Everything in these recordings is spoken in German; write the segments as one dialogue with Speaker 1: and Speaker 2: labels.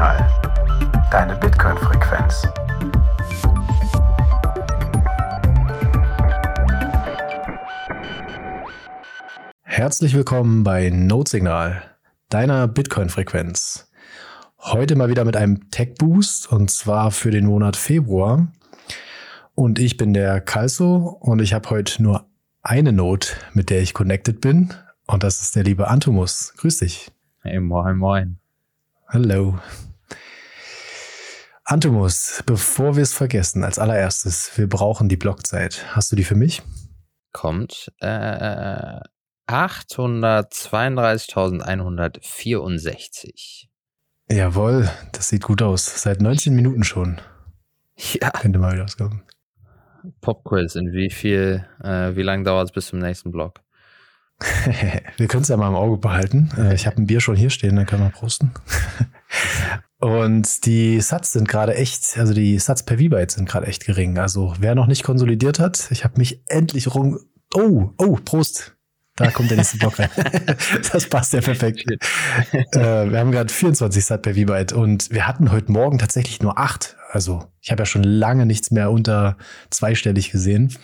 Speaker 1: Notsignal. Deine Bitcoin-Frequenz.
Speaker 2: Herzlich willkommen bei Notsignal, deiner Bitcoin-Frequenz. Heute mal wieder mit einem Tech-Boost und zwar für den Monat Februar. Und ich bin der Kalso und ich habe heute nur eine Note, mit der ich connected bin. Und das ist der liebe Antumus. Grüß dich.
Speaker 3: Hey, moin, moin.
Speaker 2: Hallo. Antumus, bevor wir es vergessen, als allererstes, wir brauchen die Blockzeit. Hast du die für mich?
Speaker 3: Kommt äh, 832.164.
Speaker 2: Jawohl, das sieht gut aus. Seit 19 Minuten schon.
Speaker 3: Ja.
Speaker 2: Könnte mal wieder auskommen.
Speaker 3: Popquiz, in wie viel, äh, wie lange dauert es bis zum nächsten Block?
Speaker 2: wir können es ja mal im Auge behalten. Äh, ich habe ein Bier schon hier stehen, dann können wir prosten. Und die Sats sind gerade echt, also die Sats per V-Byte sind gerade echt gering. Also wer noch nicht konsolidiert hat, ich habe mich endlich rum. Oh, oh, Prost. Da kommt der nächste Block rein. das passt ja perfekt. äh, wir haben gerade 24 Sat per V-Byte und wir hatten heute Morgen tatsächlich nur acht. Also ich habe ja schon lange nichts mehr unter zweistellig gesehen.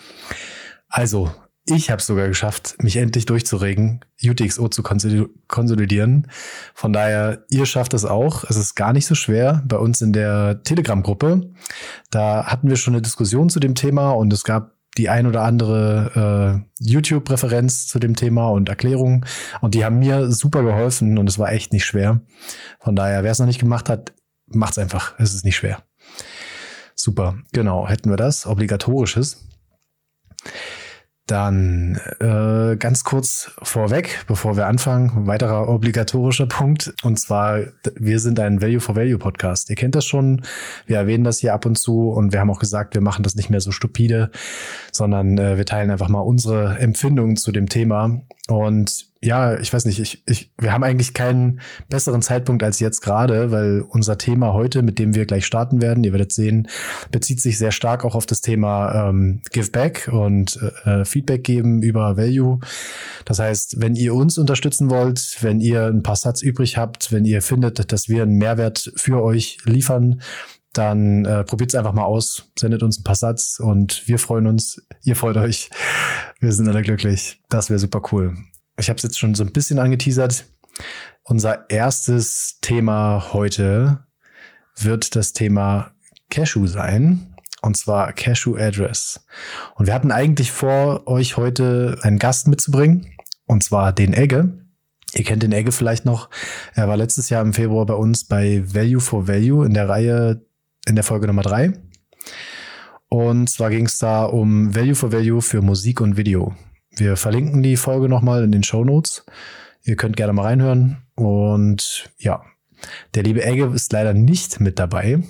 Speaker 2: Also ich habe es sogar geschafft, mich endlich durchzuregen, UTXO zu konsolidieren. Von daher, ihr schafft es auch. Es ist gar nicht so schwer bei uns in der Telegram-Gruppe. Da hatten wir schon eine Diskussion zu dem Thema und es gab die ein oder andere äh, YouTube-Referenz zu dem Thema und Erklärungen. Und die haben mir super geholfen und es war echt nicht schwer. Von daher, wer es noch nicht gemacht hat, macht's einfach. Es ist nicht schwer. Super, genau, hätten wir das. Obligatorisches. Dann äh, ganz kurz vorweg, bevor wir anfangen, weiterer obligatorischer Punkt. Und zwar, wir sind ein Value for Value Podcast. Ihr kennt das schon. Wir erwähnen das hier ab und zu und wir haben auch gesagt, wir machen das nicht mehr so stupide, sondern äh, wir teilen einfach mal unsere Empfindungen zu dem Thema. Und ja, ich weiß nicht, ich, ich, wir haben eigentlich keinen besseren Zeitpunkt als jetzt gerade, weil unser Thema heute, mit dem wir gleich starten werden, ihr werdet sehen, bezieht sich sehr stark auch auf das Thema ähm, Give Back und äh, Feedback geben über Value. Das heißt, wenn ihr uns unterstützen wollt, wenn ihr ein paar Satz übrig habt, wenn ihr findet, dass wir einen Mehrwert für euch liefern, dann äh, probiert es einfach mal aus, sendet uns ein paar Satz und wir freuen uns, ihr freut euch. Wir sind alle glücklich. Das wäre super cool ich habe es jetzt schon so ein bisschen angeteasert. Unser erstes Thema heute wird das Thema Cashew sein. Und zwar Cashew Address. Und wir hatten eigentlich vor, euch heute einen Gast mitzubringen. Und zwar den Egge. Ihr kennt den Egge vielleicht noch. Er war letztes Jahr im Februar bei uns bei Value for Value in der Reihe, in der Folge Nummer drei. Und zwar ging es da um Value for Value für Musik und Video. Wir verlinken die Folge nochmal in den Show Notes. Ihr könnt gerne mal reinhören. Und ja, der liebe Egge ist leider nicht mit dabei.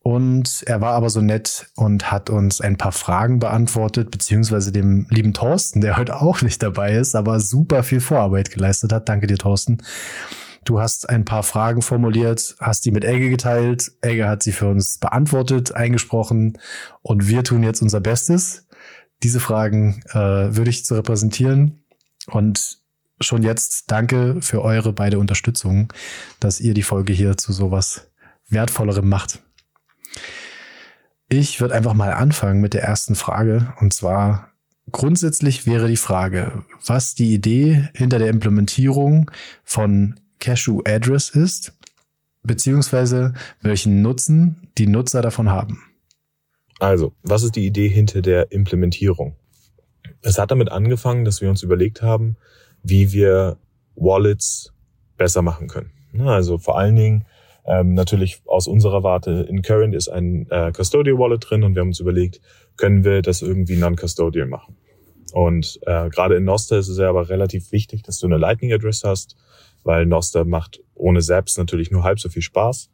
Speaker 2: Und er war aber so nett und hat uns ein paar Fragen beantwortet, beziehungsweise dem lieben Thorsten, der heute auch nicht dabei ist, aber super viel Vorarbeit geleistet hat. Danke dir, Thorsten. Du hast ein paar Fragen formuliert, hast die mit Egge geteilt. Egge hat sie für uns beantwortet, eingesprochen und wir tun jetzt unser Bestes diese Fragen äh, würde ich zu repräsentieren. Und schon jetzt danke für eure beide Unterstützung, dass ihr die Folge hier zu sowas Wertvollerem macht. Ich würde einfach mal anfangen mit der ersten Frage. Und zwar grundsätzlich wäre die Frage, was die Idee hinter der Implementierung von Cashew Address ist, beziehungsweise welchen Nutzen die Nutzer davon haben.
Speaker 4: Also, was ist die Idee hinter der Implementierung? Es hat damit angefangen, dass wir uns überlegt haben, wie wir Wallets besser machen können. Also vor allen Dingen ähm, natürlich aus unserer Warte, in Current ist ein äh, Custodial Wallet drin und wir haben uns überlegt, können wir das irgendwie non-custodial machen. Und äh, gerade in Noster ist es ja aber relativ wichtig, dass du eine Lightning Address hast, weil Noster macht ohne selbst natürlich nur halb so viel Spaß.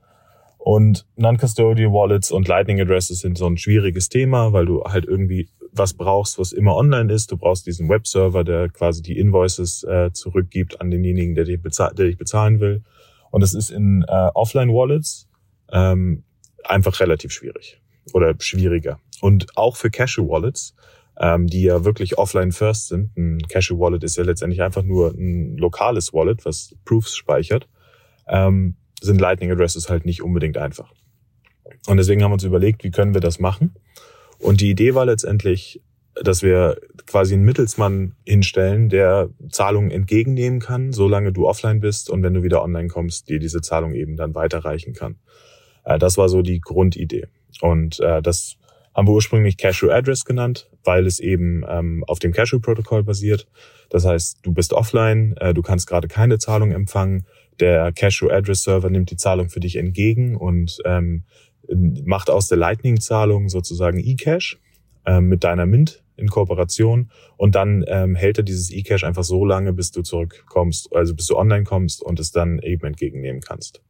Speaker 4: Und Non-Custodial Wallets und Lightning Addresses sind so ein schwieriges Thema, weil du halt irgendwie was brauchst, was immer online ist. Du brauchst diesen Webserver, der quasi die Invoices äh, zurückgibt an denjenigen, der dich, der dich bezahlen will. Und es ist in äh, Offline-Wallets ähm, einfach relativ schwierig oder schwieriger. Und auch für Cashew-Wallets, ähm, die ja wirklich offline first sind. Ein Cashew-Wallet ist ja letztendlich einfach nur ein lokales Wallet, was Proofs speichert. Ähm, sind Lightning Addresses halt nicht unbedingt einfach. Und deswegen haben wir uns überlegt, wie können wir das machen? Und die Idee war letztendlich, dass wir quasi einen Mittelsmann hinstellen, der Zahlungen entgegennehmen kann, solange du offline bist und wenn du wieder online kommst, dir diese Zahlung eben dann weiterreichen kann. Äh, das war so die Grundidee. Und äh, das haben wir ursprünglich Cashew Address genannt, weil es eben ähm, auf dem Cashew-Protokoll basiert. Das heißt, du bist offline, äh, du kannst gerade keine Zahlung empfangen. Der Cashew Address Server nimmt die Zahlung für dich entgegen und ähm, macht aus der Lightning-Zahlung sozusagen eCash äh, mit deiner Mint in Kooperation und dann ähm, hält er dieses eCash einfach so lange, bis du zurückkommst, also bis du online kommst und es dann eben entgegennehmen kannst.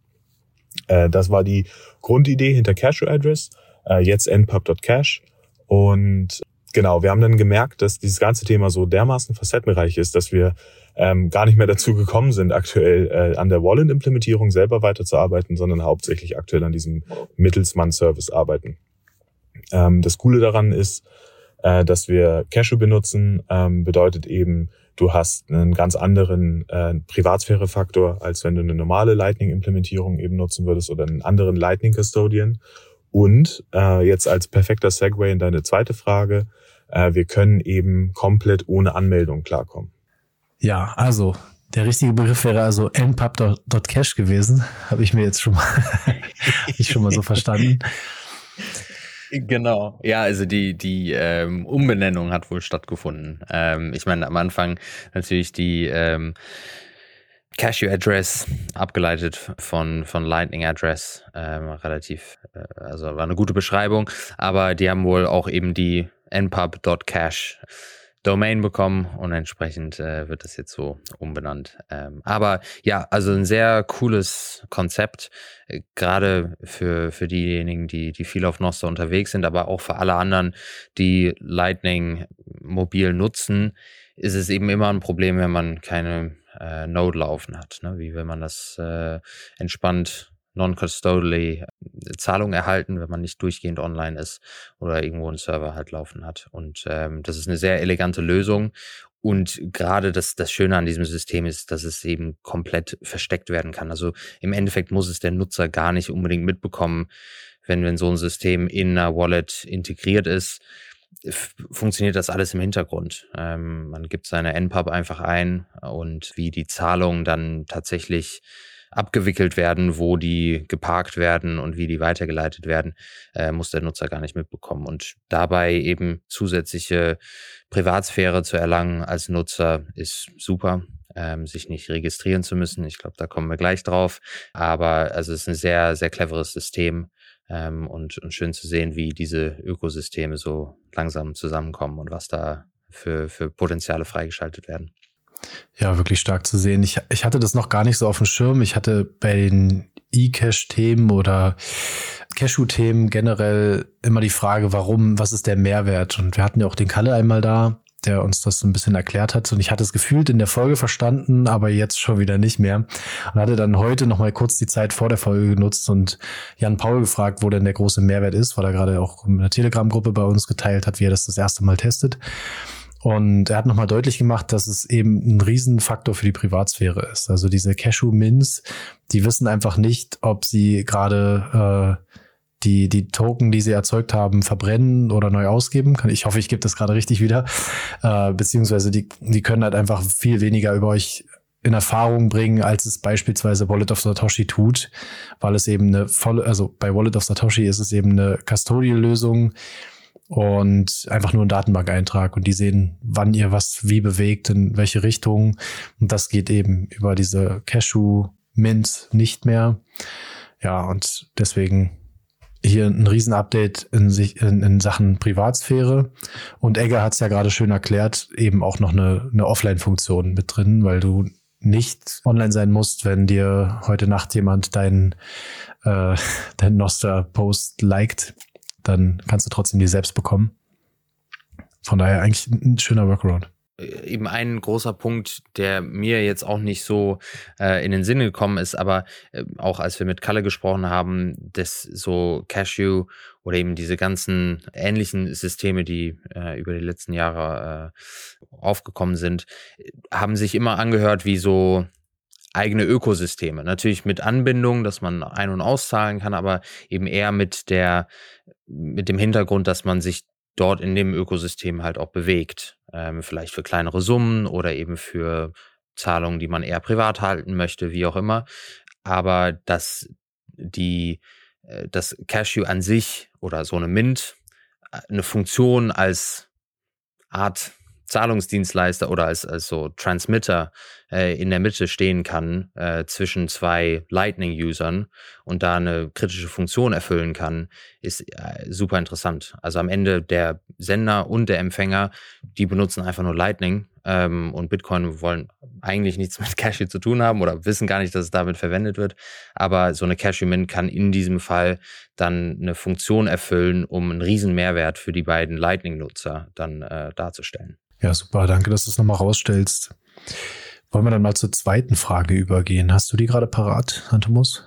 Speaker 4: Äh, das war die Grundidee hinter Cashew Address äh, jetzt npub.cash. Und genau, wir haben dann gemerkt, dass dieses ganze Thema so dermaßen facettenreich ist, dass wir ähm, gar nicht mehr dazu gekommen sind, aktuell äh, an der Wallet-Implementierung selber weiterzuarbeiten, sondern hauptsächlich aktuell an diesem Mittelsmann-Service arbeiten. Ähm, das Coole daran ist, äh, dass wir Cashew benutzen, ähm, bedeutet eben, du hast einen ganz anderen äh, Privatsphäre-Faktor, als wenn du eine normale Lightning-Implementierung eben nutzen würdest oder einen anderen Lightning-Custodian. Und äh, jetzt als perfekter Segway in deine zweite Frage, äh, wir können eben komplett ohne Anmeldung klarkommen.
Speaker 2: Ja, also der richtige Begriff wäre also npub.cash gewesen. Habe ich mir jetzt schon mal, ich schon mal so verstanden.
Speaker 3: Genau, ja, also die, die ähm, Umbenennung hat wohl stattgefunden. Ähm, ich meine, am Anfang natürlich die ähm, Cashew Address, abgeleitet von, von Lightning Address, ähm, relativ, äh, also war eine gute Beschreibung, aber die haben wohl auch eben die npub.cash Domain bekommen und entsprechend äh, wird das jetzt so umbenannt. Ähm, aber ja, also ein sehr cooles Konzept, äh, gerade für, für diejenigen, die, die viel auf Nostra unterwegs sind, aber auch für alle anderen, die Lightning mobil nutzen, ist es eben immer ein Problem, wenn man keine äh, Node laufen hat. Ne? Wie will man das äh, entspannt non-custodially äh, Zahlung erhalten, wenn man nicht durchgehend online ist oder irgendwo einen Server halt laufen hat. Und ähm, das ist eine sehr elegante Lösung. Und gerade das, das Schöne an diesem System ist, dass es eben komplett versteckt werden kann. Also im Endeffekt muss es der Nutzer gar nicht unbedingt mitbekommen, wenn, wenn so ein System in einer Wallet integriert ist funktioniert das alles im Hintergrund. Ähm, man gibt seine NPUB einfach ein und wie die Zahlungen dann tatsächlich abgewickelt werden, wo die geparkt werden und wie die weitergeleitet werden, äh, muss der Nutzer gar nicht mitbekommen. Und dabei eben zusätzliche Privatsphäre zu erlangen als Nutzer ist super. Ähm, sich nicht registrieren zu müssen. Ich glaube, da kommen wir gleich drauf. Aber also es ist ein sehr, sehr cleveres System, ähm, und, und schön zu sehen, wie diese Ökosysteme so langsam zusammenkommen und was da für, für Potenziale freigeschaltet werden.
Speaker 2: Ja, wirklich stark zu sehen. Ich, ich hatte das noch gar nicht so auf dem Schirm. Ich hatte bei den E-Cash-Themen oder Cashew-Themen generell immer die Frage, warum, was ist der Mehrwert? Und wir hatten ja auch den Kalle einmal da, der uns das so ein bisschen erklärt hat. Und ich hatte es gefühlt in der Folge verstanden, aber jetzt schon wieder nicht mehr. Und hatte dann heute noch mal kurz die Zeit vor der Folge genutzt und Jan Paul gefragt, wo denn der große Mehrwert ist, weil er gerade auch in der Telegram-Gruppe bei uns geteilt hat, wie er das das erste Mal testet. Und er hat nochmal deutlich gemacht, dass es eben ein Riesenfaktor für die Privatsphäre ist. Also diese Cashew-Mins, die wissen einfach nicht, ob sie gerade äh, die, die Token, die sie erzeugt haben, verbrennen oder neu ausgeben. Ich hoffe, ich gebe das gerade richtig wieder. Äh, beziehungsweise die, die können halt einfach viel weniger über euch in Erfahrung bringen, als es beispielsweise Wallet of Satoshi tut, weil es eben eine volle, also bei Wallet of Satoshi ist es eben eine Custodial-Lösung und einfach nur ein Datenbank-Eintrag und die sehen, wann ihr was wie bewegt, in welche Richtung und das geht eben über diese Cashew Mint nicht mehr. Ja, und deswegen hier ein Riesenupdate in, in, in Sachen Privatsphäre. Und Egger hat es ja gerade schön erklärt, eben auch noch eine, eine Offline-Funktion mit drin, weil du nicht online sein musst, wenn dir heute Nacht jemand deinen äh, dein Noster-Post liked, dann kannst du trotzdem die selbst bekommen. Von daher eigentlich ein schöner Workaround.
Speaker 3: Äh, eben ein großer Punkt, der mir jetzt auch nicht so äh, in den Sinn gekommen ist, aber äh, auch als wir mit Kalle gesprochen haben, dass so Cashew oder eben diese ganzen ähnlichen Systeme, die äh, über die letzten Jahre äh, aufgekommen sind, haben sich immer angehört wie so eigene Ökosysteme. Natürlich mit Anbindung, dass man ein- und auszahlen kann, aber eben eher mit der, mit dem Hintergrund, dass man sich dort in dem Ökosystem halt auch bewegt. Ähm, vielleicht für kleinere Summen oder eben für Zahlungen, die man eher privat halten möchte, wie auch immer. Aber dass die, äh, das Cashew an sich oder so eine Mint äh, eine Funktion als Art Zahlungsdienstleister oder als, als so Transmitter äh, in der Mitte stehen kann äh, zwischen zwei Lightning-Usern und da eine kritische Funktion erfüllen kann, ist äh, super interessant. Also am Ende der Sender und der Empfänger, die benutzen einfach nur Lightning ähm, und Bitcoin wollen eigentlich nichts mit Cashew zu tun haben oder wissen gar nicht, dass es damit verwendet wird. Aber so eine Cashew-Mint kann in diesem Fall dann eine Funktion erfüllen, um einen riesen Mehrwert für die beiden Lightning-Nutzer dann äh, darzustellen.
Speaker 2: Ja, super. Danke, dass du es nochmal rausstellst. Wollen wir dann mal zur zweiten Frage übergehen? Hast du die gerade parat, Antomus?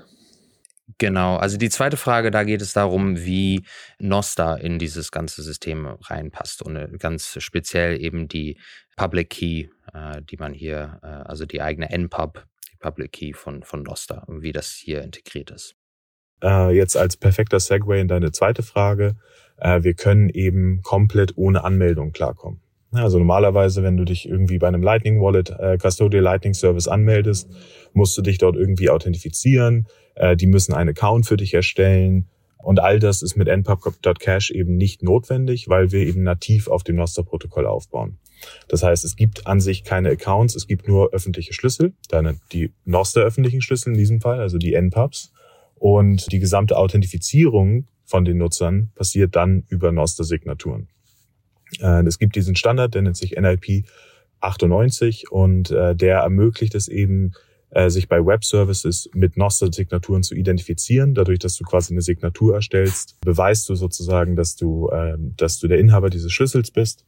Speaker 3: Genau, also die zweite Frage, da geht es darum, wie Nostar in dieses ganze System reinpasst und äh, ganz speziell eben die Public Key, äh, die man hier, äh, also die eigene NPub, die Public Key von, von Nostar, wie das hier integriert ist.
Speaker 4: Äh, jetzt als perfekter Segway in deine zweite Frage. Äh, wir können eben komplett ohne Anmeldung klarkommen. Also normalerweise, wenn du dich irgendwie bei einem Lightning Wallet, äh, Custodial Lightning Service anmeldest, musst du dich dort irgendwie authentifizieren. Äh, die müssen einen Account für dich erstellen. Und all das ist mit npub.cash eben nicht notwendig, weil wir eben nativ auf dem Nostr-Protokoll aufbauen. Das heißt, es gibt an sich keine Accounts, es gibt nur öffentliche Schlüssel, deine, die Nostr öffentlichen Schlüssel in diesem Fall, also die NPubs. Und die gesamte Authentifizierung von den Nutzern passiert dann über Nostr-Signaturen. Äh, es gibt diesen Standard, der nennt sich NIP 98 und äh, der ermöglicht es eben, äh, sich bei Web Services mit Nostr-Signaturen zu identifizieren. Dadurch, dass du quasi eine Signatur erstellst, beweist du sozusagen, dass du, dass du der Inhaber dieses Schlüssels bist.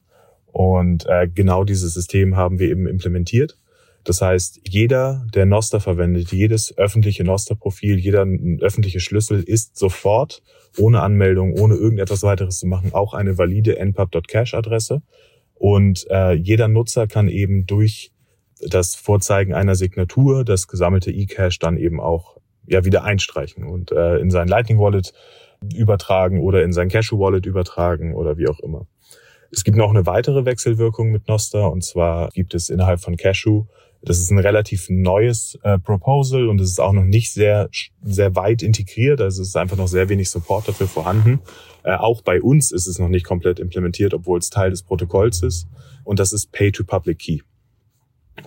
Speaker 4: Und genau dieses System haben wir eben implementiert. Das heißt, jeder, der Nostr verwendet, jedes öffentliche Nostr-Profil, jeder öffentliche Schlüssel ist sofort ohne Anmeldung, ohne irgendetwas weiteres zu machen, auch eine valide npub.cache-Adresse. Und äh, jeder Nutzer kann eben durch das Vorzeigen einer Signatur das gesammelte eCache dann eben auch ja wieder einstreichen und äh, in sein Lightning Wallet übertragen oder in sein Cashew Wallet übertragen oder wie auch immer. Es gibt noch eine weitere Wechselwirkung mit Nostr und zwar gibt es innerhalb von Cashew das ist ein relativ neues äh, Proposal und es ist auch noch nicht sehr, sehr weit integriert. Also es ist einfach noch sehr wenig Support dafür vorhanden. Äh, auch bei uns ist es noch nicht komplett implementiert, obwohl es Teil des Protokolls ist. Und das ist Pay-to-Public-Key.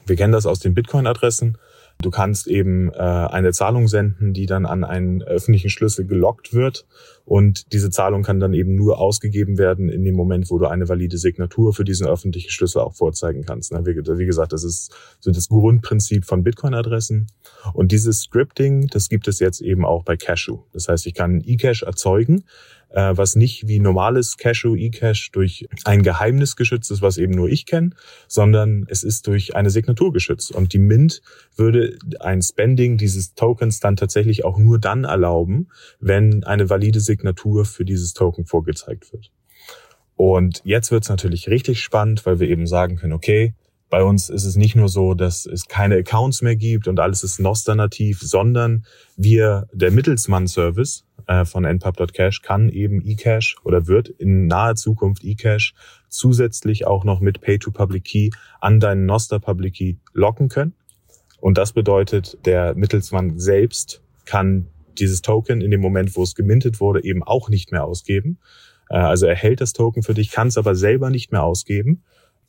Speaker 4: Wir kennen das aus den Bitcoin-Adressen. Du kannst eben äh, eine Zahlung senden, die dann an einen öffentlichen Schlüssel gelockt wird. Und diese Zahlung kann dann eben nur ausgegeben werden in dem Moment, wo du eine valide Signatur für diesen öffentlichen Schlüssel auch vorzeigen kannst. Wie gesagt, das ist so das Grundprinzip von Bitcoin-Adressen. Und dieses Scripting, das gibt es jetzt eben auch bei Cashew. Das heißt, ich kann eCash erzeugen, äh, was nicht wie normales Cashew eCash durch ein Geheimnis geschützt ist, was eben nur ich kenne, sondern es ist durch eine Signatur geschützt. Und die Mint würde ein Spending dieses Tokens dann tatsächlich auch nur dann erlauben, wenn eine valide Signatur für dieses Token vorgezeigt wird. Und jetzt wird es natürlich richtig spannend, weil wir eben sagen können, okay, bei uns ist es nicht nur so, dass es keine Accounts mehr gibt und alles ist Nostr-nativ, sondern wir, der Mittelsmann-Service äh, von npub.cash kann eben eCash oder wird in naher Zukunft eCash zusätzlich auch noch mit Pay-to-Public-Key an deinen Nostr-Public Key locken können. Und das bedeutet, der Mittelsmann selbst kann dieses Token in dem Moment, wo es gemintet wurde, eben auch nicht mehr ausgeben. Äh, also er hält das Token für dich, kann es aber selber nicht mehr ausgeben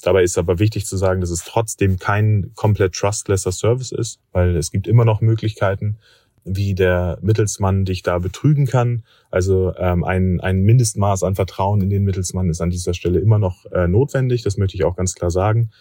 Speaker 4: Dabei ist aber wichtig zu sagen, dass es trotzdem kein komplett trustlesser Service ist, weil es gibt immer noch Möglichkeiten, wie der Mittelsmann dich da betrügen kann. Also ähm, ein, ein Mindestmaß an Vertrauen in den Mittelsmann ist an dieser Stelle immer noch äh, notwendig, das möchte ich auch ganz klar sagen.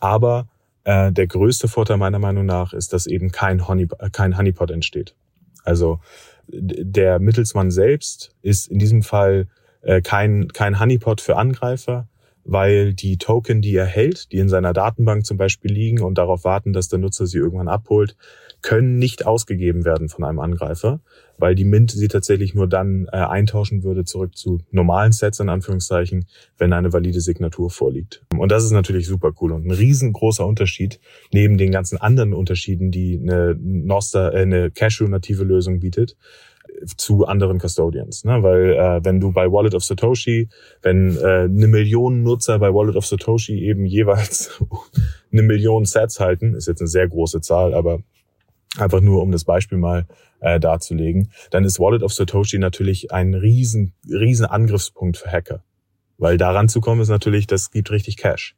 Speaker 4: Aber äh, der größte Vorteil meiner Meinung nach ist, dass eben kein, Honey, kein Honeypot entsteht. Also der Mittelsmann selbst ist in diesem Fall äh, kein, kein Honeypot für Angreifer, weil die Token, die er hält, die in seiner Datenbank zum Beispiel liegen und darauf warten, dass der Nutzer sie irgendwann abholt, können nicht ausgegeben werden von einem Angreifer, weil die Mint sie tatsächlich nur dann äh, eintauschen würde zurück zu normalen Sets in Anführungszeichen, wenn eine valide Signatur vorliegt. Und das ist natürlich super cool und ein riesengroßer Unterschied neben den ganzen anderen Unterschieden, die eine Nostra, äh, eine Cashew-native Lösung bietet zu anderen Custodians. Ne? Weil äh, wenn du bei Wallet of Satoshi, wenn äh, eine Million Nutzer bei Wallet of Satoshi eben jeweils eine Million Sets halten, ist jetzt eine sehr große Zahl, aber einfach nur um das Beispiel mal äh, darzulegen, dann ist Wallet of Satoshi natürlich ein riesen, riesen Angriffspunkt für Hacker. Weil daran zu kommen ist natürlich, das gibt richtig Cash.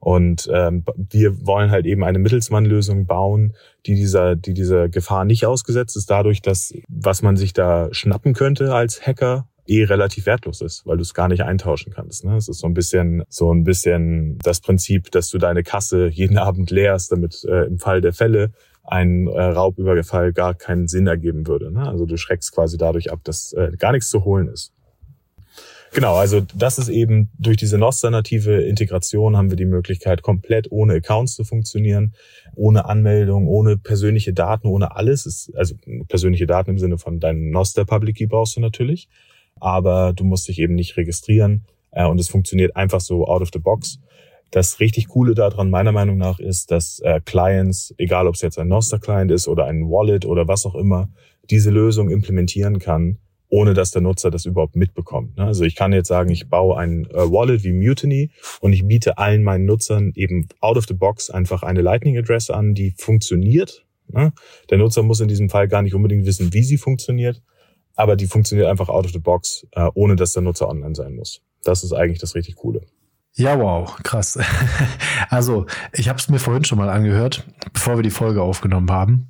Speaker 4: Und ähm, wir wollen halt eben eine Mittelsmannlösung bauen, die dieser, die dieser Gefahr nicht ausgesetzt ist, dadurch, dass was man sich da schnappen könnte als Hacker eh relativ wertlos ist, weil du es gar nicht eintauschen kannst. Ne? Es ist so ein bisschen so ein bisschen das Prinzip, dass du deine Kasse jeden Abend leerst, damit äh, im Fall der Fälle ein äh, Raubüberfall gar keinen Sinn ergeben würde. Ne? Also du schreckst quasi dadurch ab, dass äh, gar nichts zu holen ist. Genau, also das ist eben durch diese Nostra-native Integration haben wir die Möglichkeit, komplett ohne Accounts zu funktionieren, ohne Anmeldung, ohne persönliche Daten, ohne alles. Ist, also persönliche Daten im Sinne von deinem Nostra Public Key brauchst du natürlich, aber du musst dich eben nicht registrieren äh, und es funktioniert einfach so out of the box. Das richtig Coole daran meiner Meinung nach ist, dass äh, Clients, egal ob es jetzt ein Nostra-Client ist oder ein Wallet oder was auch immer, diese Lösung implementieren kann ohne dass der Nutzer das überhaupt mitbekommt. Ne? Also ich kann jetzt sagen, ich baue ein äh, Wallet wie Mutiny und ich biete allen meinen Nutzern eben out of the box einfach eine Lightning Address an, die funktioniert. Ne? Der Nutzer muss in diesem Fall gar nicht unbedingt wissen, wie sie funktioniert, aber die funktioniert einfach out of the box, äh, ohne dass der Nutzer online sein muss. Das ist eigentlich das richtig Coole.
Speaker 2: Ja, wow, krass. Also, ich habe es mir vorhin schon mal angehört, bevor wir die Folge aufgenommen haben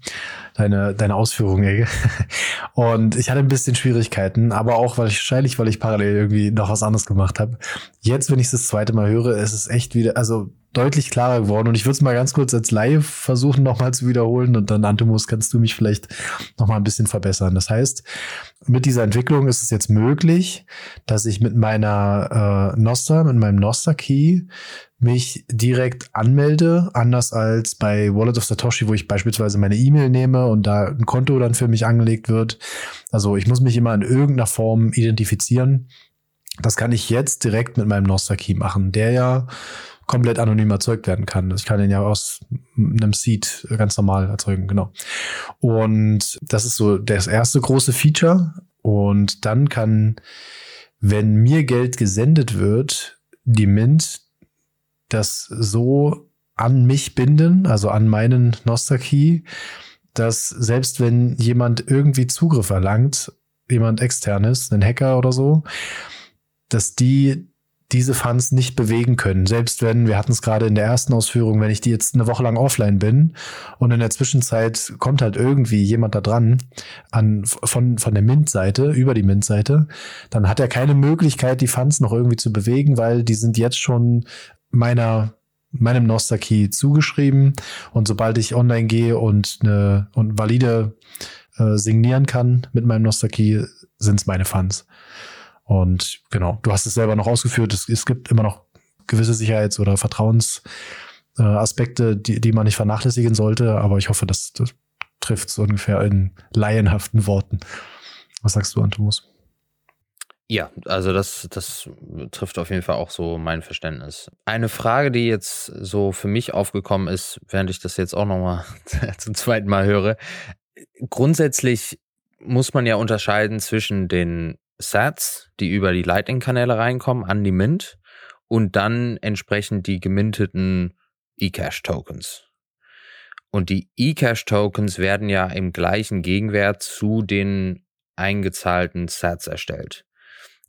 Speaker 2: deine, deine Ausführungen, Ege. Und ich hatte ein bisschen Schwierigkeiten, aber auch wahrscheinlich, weil ich parallel irgendwie noch was anderes gemacht habe. Jetzt, wenn ich es das zweite Mal höre, ist es echt wieder, also deutlich klarer geworden. Und ich würde es mal ganz kurz als Live versuchen, nochmal zu wiederholen. Und dann, Antimus, kannst du mich vielleicht nochmal ein bisschen verbessern. Das heißt, mit dieser Entwicklung ist es jetzt möglich, dass ich mit meiner äh, Nostra, mit meinem Nostra-Key mich direkt anmelde, anders als bei Wallet of Satoshi, wo ich beispielsweise meine E-Mail nehme und da ein Konto dann für mich angelegt wird. Also ich muss mich immer in irgendeiner Form identifizieren. Das kann ich jetzt direkt mit meinem Nostra Key machen, der ja komplett anonym erzeugt werden kann. Ich kann den ja aus einem Seed ganz normal erzeugen, genau. Und das ist so das erste große Feature. Und dann kann, wenn mir Geld gesendet wird, die Mint das so an mich binden, also an meinen Nostra-Key, dass selbst wenn jemand irgendwie Zugriff erlangt, jemand externes, ein Hacker oder so, dass die diese Funds nicht bewegen können. Selbst wenn, wir hatten es gerade in der ersten Ausführung, wenn ich die jetzt eine Woche lang offline bin und in der Zwischenzeit kommt halt irgendwie jemand da dran an, von, von der Mint-Seite, über die Mint-Seite, dann hat er keine Möglichkeit, die Funds noch irgendwie zu bewegen, weil die sind jetzt schon meiner meinem Nostra Key zugeschrieben und sobald ich online gehe und eine und valide äh, signieren kann mit meinem Nostra Key, sind es meine Funds. Und genau, du hast es selber noch ausgeführt, es, es gibt immer noch gewisse Sicherheits- oder Vertrauensaspekte, äh, die, die man nicht vernachlässigen sollte, aber ich hoffe, das, das trifft es ungefähr in laienhaften Worten. Was sagst du, Antomus?
Speaker 3: Ja, also das, das trifft auf jeden Fall auch so mein Verständnis. Eine Frage, die jetzt so für mich aufgekommen ist, während ich das jetzt auch nochmal zum zweiten Mal höre. Grundsätzlich muss man ja unterscheiden zwischen den Sats, die über die Lightning-Kanäle reinkommen, an die Mint und dann entsprechend die geminteten eCash-Tokens. Und die eCash-Tokens werden ja im gleichen Gegenwert zu den eingezahlten Sats erstellt.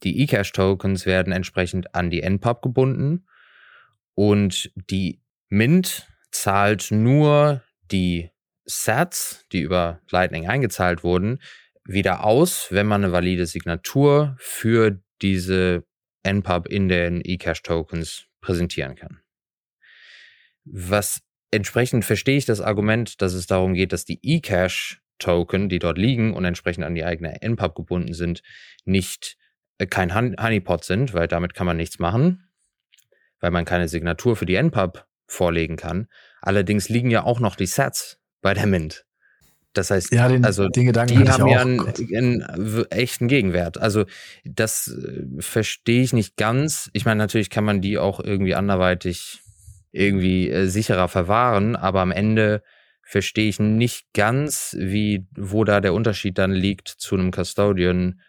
Speaker 3: Die eCash-Tokens werden entsprechend an die NPUB gebunden und die Mint zahlt nur die Sats, die über Lightning eingezahlt wurden, wieder aus, wenn man eine valide Signatur für diese NPUB in den eCash-Tokens präsentieren kann. Was entsprechend verstehe ich das Argument, dass es darum geht, dass die eCash-Token, die dort liegen und entsprechend an die eigene NPUB gebunden sind, nicht äh, kein Honeypot sind, weil damit kann man nichts machen. weil man keine Signatur für die NPUB vorlegen kann. Allerdings liegen ja auch noch die Sets bei der Mint. Das heißt,
Speaker 2: ja, den,
Speaker 3: also
Speaker 2: den Gedanken
Speaker 3: die haben ja einen, einen echten Gegenwert. Also das äh, verstehe ich nicht ganz. Ich meine, natürlich kann man die auch irgendwie anderweitig irgendwie äh, sicherer verwahren, aber am Ende verstehe ich nicht ganz, wie wo da der Unterschied dann liegt zu einem Custodian,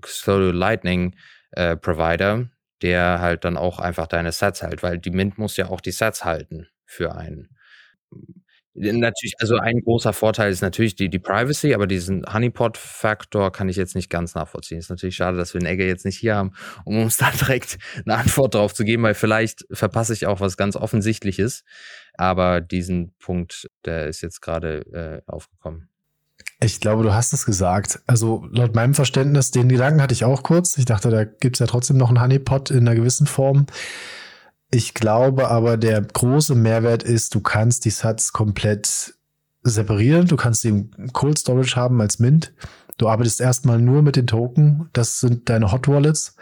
Speaker 3: Custodial Lightning äh, Provider, der halt dann auch einfach deine Sets hält, weil die Mint muss ja auch die Sets halten für einen. Natürlich, also ein großer Vorteil ist natürlich die, die Privacy, aber diesen Honeypot-Faktor kann ich jetzt nicht ganz nachvollziehen. Ist natürlich schade, dass wir den Egger jetzt nicht hier haben, um uns da direkt eine Antwort drauf zu geben, weil vielleicht verpasse ich auch was ganz Offensichtliches. Aber diesen Punkt, der ist jetzt gerade äh, aufgekommen.
Speaker 2: Ich glaube, du hast es gesagt. Also laut meinem Verständnis, den Gedanken hatte ich auch kurz. Ich dachte, da gibt es ja trotzdem noch einen Honeypot in einer gewissen Form. Ich glaube aber, der große Mehrwert ist, du kannst die Sats komplett separieren. Du kannst sie im Cold Storage haben als Mint. Du arbeitest erstmal nur mit den Token. Das sind deine Hot Wallets.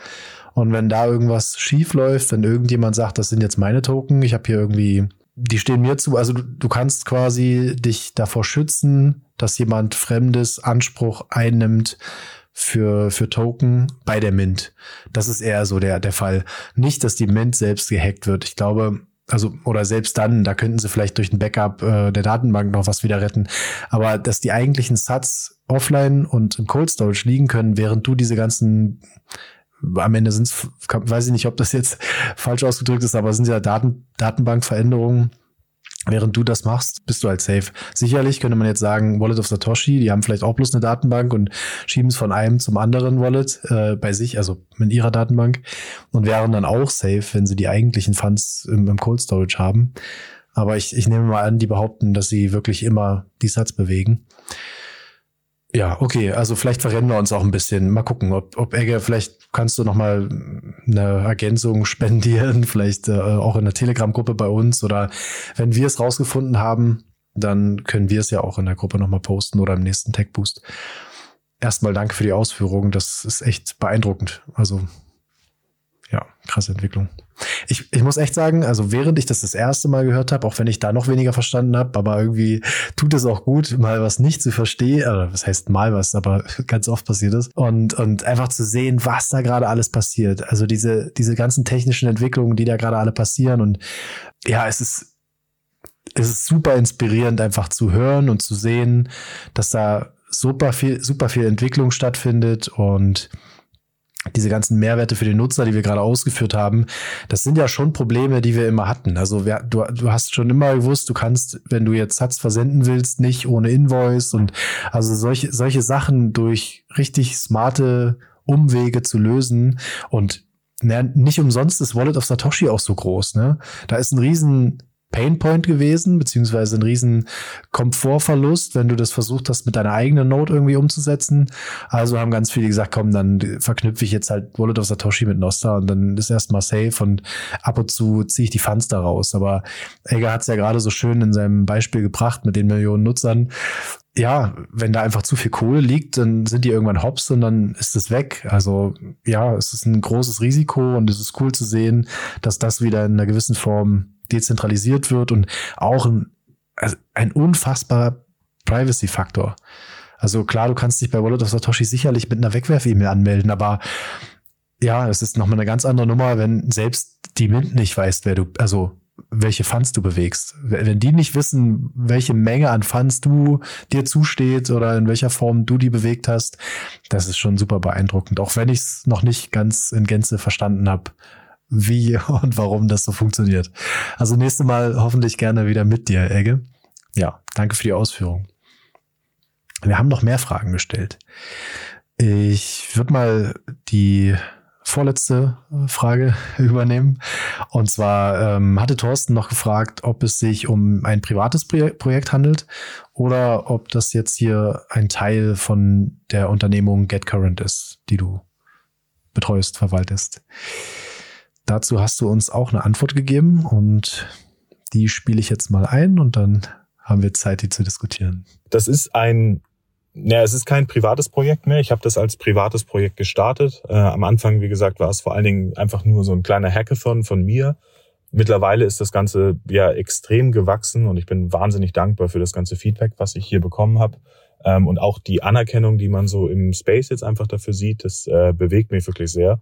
Speaker 2: Und wenn da irgendwas schief läuft, wenn irgendjemand sagt, das sind jetzt meine Token, ich habe hier irgendwie, die stehen mir zu. Also du, du kannst quasi dich davor schützen, dass jemand Fremdes Anspruch einnimmt für, für Token bei der Mint. Das ist eher so der, der Fall. Nicht, dass die Mint selbst gehackt wird. Ich glaube, also, oder selbst dann, da könnten sie vielleicht durch ein Backup äh, der Datenbank noch was wieder retten. Aber dass die eigentlichen Sats offline und im Cold Storage liegen können, während du diese ganzen am Ende sind es, weiß ich nicht, ob das jetzt falsch ausgedrückt ist, aber sind ja Daten, Datenbankveränderungen, Während du das machst, bist du halt safe. Sicherlich könnte man jetzt sagen, Wallet of Satoshi, die haben vielleicht auch bloß eine Datenbank und schieben es von einem zum anderen Wallet äh, bei sich, also in ihrer Datenbank und wären dann auch safe, wenn sie die eigentlichen Funds im, im Cold Storage haben. Aber ich, ich nehme mal an, die behaupten, dass sie wirklich immer die Sats bewegen. Ja, okay, also vielleicht verrennen wir uns auch ein bisschen. Mal gucken, ob, ob Egge, vielleicht kannst du noch mal eine Ergänzung spendieren, vielleicht äh, auch in der Telegram-Gruppe bei uns oder wenn wir es rausgefunden haben, dann können wir es ja auch in der Gruppe noch mal posten oder im nächsten Tech Boost. Erstmal danke für die Ausführung, das ist echt beeindruckend. Also ja, krasse Entwicklung. Ich, ich muss echt sagen, also während ich das das erste Mal gehört habe, auch wenn ich da noch weniger verstanden habe, aber irgendwie tut es auch gut, mal was nicht zu verstehen, oder was heißt mal was, aber ganz oft passiert ist und und einfach zu sehen, was da gerade alles passiert. Also diese diese ganzen technischen Entwicklungen, die da gerade alle passieren. Und ja, es ist es ist super inspirierend einfach zu hören und zu sehen, dass da super viel super viel Entwicklung stattfindet. Und diese ganzen Mehrwerte für den Nutzer, die wir gerade ausgeführt haben, das sind ja schon Probleme, die wir immer hatten. Also wir, du, du hast schon immer gewusst, du kannst, wenn du jetzt Satz versenden willst, nicht ohne Invoice und also solche, solche Sachen durch richtig smarte Umwege zu lösen und na, nicht umsonst ist Wallet of Satoshi auch so groß. Ne? Da ist ein riesen Painpoint gewesen, beziehungsweise ein riesen Komfortverlust, wenn du das versucht hast, mit deiner eigenen Node irgendwie umzusetzen. Also haben ganz viele gesagt, komm, dann verknüpfe ich jetzt halt Wallet of Satoshi mit Nostra und dann ist erstmal safe und ab und zu ziehe ich die Funds da raus. Aber Egger hat es ja gerade so schön in seinem Beispiel gebracht mit den Millionen Nutzern. Ja, wenn da einfach zu viel Kohle liegt, dann sind die irgendwann hops und dann ist es weg. Also ja, es ist ein großes Risiko und es ist cool zu sehen, dass das wieder in einer gewissen Form dezentralisiert wird und auch ein, also ein unfassbarer Privacy-Faktor. Also klar, du kannst dich bei Wallet of Satoshi sicherlich mit einer Wegwerf-E-Mail anmelden, aber ja, es ist nochmal eine ganz andere Nummer, wenn selbst die Mint nicht weiß, wer du, also welche Funds du bewegst. Wenn die nicht wissen, welche Menge an Funds du dir zusteht oder in welcher Form du die bewegt hast, das ist schon super beeindruckend. Auch wenn ich es noch nicht ganz in Gänze verstanden habe, wie und warum das so funktioniert. Also nächste Mal hoffentlich gerne wieder mit dir, Egge. Ja, danke für die Ausführung. Wir haben noch mehr Fragen gestellt. Ich würde mal die vorletzte Frage übernehmen. Und zwar ähm, hatte Thorsten noch gefragt, ob es sich um ein privates Projekt handelt oder ob das jetzt hier ein Teil von der Unternehmung GetCurrent ist, die du betreust, verwaltest. Dazu hast du uns auch eine Antwort gegeben und die spiele ich jetzt mal ein und dann haben wir Zeit, die zu diskutieren.
Speaker 4: Das ist ein, ja, es ist kein privates Projekt mehr. Ich habe das als privates Projekt gestartet. Äh, am Anfang, wie gesagt, war es vor allen Dingen einfach nur so ein kleiner Hackathon von mir, Mittlerweile ist das Ganze ja extrem gewachsen und ich bin wahnsinnig dankbar für das ganze Feedback, was ich hier bekommen habe. Ähm, und auch die Anerkennung, die man so im Space jetzt einfach dafür sieht, das äh, bewegt mich wirklich sehr.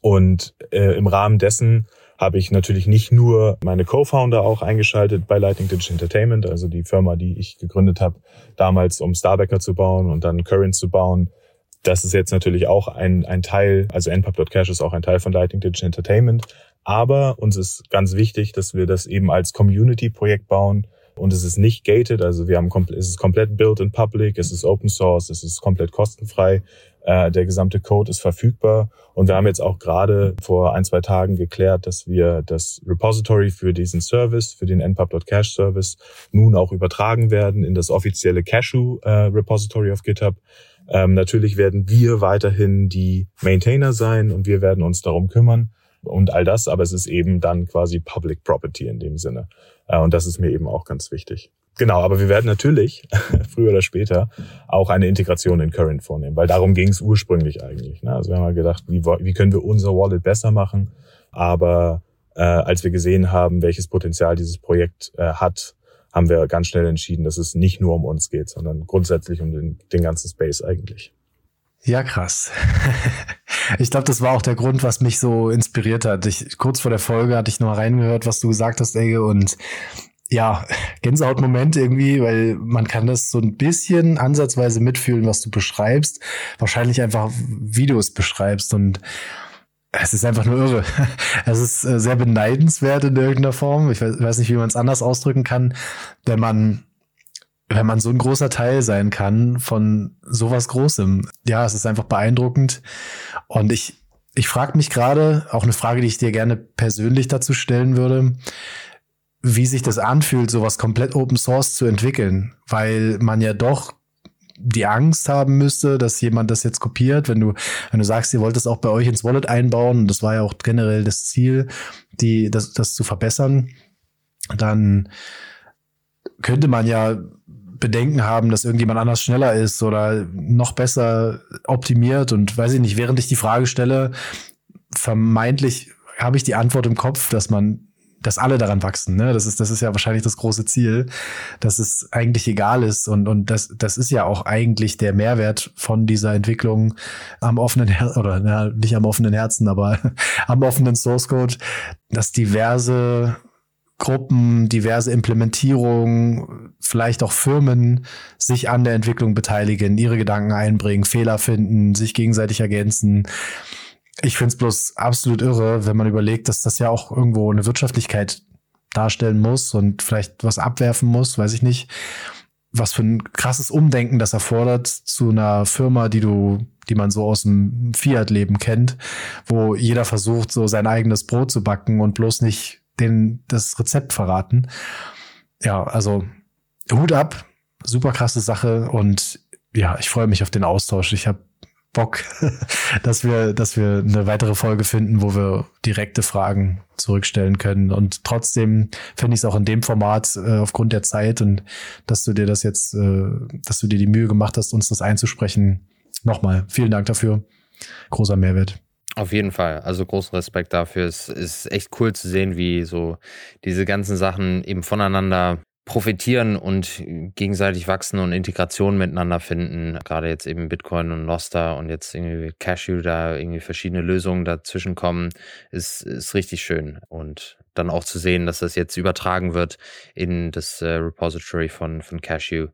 Speaker 4: Und äh, im Rahmen dessen habe ich natürlich nicht nur meine Co-Founder auch eingeschaltet bei Lightning Digital Entertainment, also die Firma, die ich gegründet habe, damals um Starbacker zu bauen und dann Current zu bauen. Das ist jetzt natürlich auch ein, ein Teil, also npub.cash ist auch ein Teil von Lightning Digital Entertainment. Aber uns ist ganz wichtig, dass wir das eben als Community-Projekt bauen, und es ist nicht gated, also wir haben es ist komplett built in public, es ist Open Source, es ist komplett kostenfrei, äh, der gesamte Code ist verfügbar und wir haben jetzt auch gerade vor ein zwei Tagen geklärt, dass wir das Repository für diesen Service, für den npub.cache Service nun auch übertragen werden in das offizielle Cashew äh, Repository auf GitHub. Ähm, natürlich werden wir weiterhin die Maintainer sein und wir werden uns darum kümmern und all das, aber es ist eben dann quasi Public Property in dem Sinne. Äh, und das ist mir eben auch ganz wichtig. Genau, aber wir werden natürlich früher oder später auch eine Integration in Current vornehmen, weil darum ging es ursprünglich eigentlich. Ne? Also wir haben mal gedacht, wie, wie können wir unser Wallet besser machen? Aber äh, als wir gesehen haben, welches Potenzial dieses Projekt äh, hat, haben wir ganz schnell entschieden, dass es nicht nur um uns geht, sondern grundsätzlich um den, den ganzen Space eigentlich.
Speaker 2: Ja, krass. Ich glaube, das war auch der Grund, was mich so inspiriert hat. Ich, kurz vor der Folge hatte ich noch reingehört, was du gesagt hast, Ege, und ja, Gänsehautmoment irgendwie, weil man kann das so ein bisschen ansatzweise mitfühlen, was du beschreibst. Wahrscheinlich einfach, wie du es beschreibst und es ist einfach nur irre. Es ist äh, sehr beneidenswert in irgendeiner Form. Ich weiß nicht, wie man es anders ausdrücken kann, wenn man wenn man so ein großer Teil sein kann von sowas Großem. Ja, es ist einfach beeindruckend. Und ich, ich frage mich gerade, auch eine Frage, die ich dir gerne persönlich dazu stellen würde, wie sich das anfühlt, sowas komplett Open Source zu entwickeln, weil man ja doch die Angst haben müsste, dass jemand das jetzt kopiert, wenn du, wenn du sagst, ihr wollt das auch bei euch ins Wallet einbauen, und das war ja auch generell das Ziel, die, das, das zu verbessern, dann könnte man ja Bedenken haben, dass irgendjemand anders schneller ist oder noch besser optimiert. Und weiß ich nicht, während ich die Frage stelle, vermeintlich habe ich die Antwort im Kopf, dass man dass alle daran wachsen. Ne? Das ist, das ist ja wahrscheinlich das große Ziel, dass es eigentlich egal ist. Und, und das, das ist ja auch eigentlich der Mehrwert von dieser Entwicklung am offenen Herzen, oder ja, nicht am offenen Herzen, aber am offenen Source Code, dass diverse Gruppen, diverse Implementierungen, vielleicht auch Firmen sich an der Entwicklung beteiligen, ihre Gedanken einbringen, Fehler finden, sich gegenseitig ergänzen. Ich finde es bloß absolut irre, wenn man überlegt, dass das ja auch irgendwo eine Wirtschaftlichkeit darstellen muss und vielleicht was abwerfen muss, weiß ich nicht. Was für ein krasses Umdenken das erfordert zu einer Firma, die du, die man so aus dem Fiat-Leben kennt, wo jeder versucht, so sein eigenes Brot zu backen und bloß nicht den, das Rezept verraten. Ja, also Hut ab, super krasse Sache und ja, ich freue mich auf den Austausch. Ich habe Bock, dass wir, dass wir eine weitere Folge finden, wo wir direkte Fragen zurückstellen können. Und trotzdem finde ich es auch in dem Format äh, aufgrund der Zeit und dass du dir das jetzt, äh, dass du dir die Mühe gemacht hast, uns das einzusprechen. Nochmal, vielen Dank dafür. Großer Mehrwert.
Speaker 3: Auf jeden Fall. Also großen Respekt dafür. Es ist echt cool zu sehen, wie so diese ganzen Sachen eben voneinander profitieren und gegenseitig wachsen und Integration miteinander finden. Gerade jetzt eben Bitcoin und Noster und jetzt irgendwie Cashew, da irgendwie verschiedene Lösungen dazwischen kommen, ist, ist richtig schön. Und dann auch zu sehen, dass das jetzt übertragen wird in das äh, Repository von, von Cashew,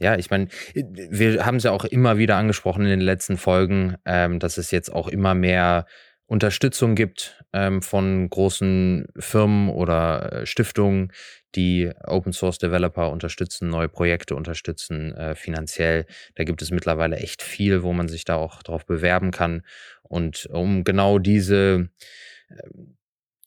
Speaker 3: ja, ich meine, wir haben es ja auch immer wieder angesprochen in den letzten Folgen, ähm, dass es jetzt auch immer mehr Unterstützung gibt ähm, von großen Firmen oder äh, Stiftungen, die Open Source Developer unterstützen, neue Projekte unterstützen, äh, finanziell. Da gibt es mittlerweile echt viel, wo man sich da auch drauf bewerben kann. Und um genau diese ähm,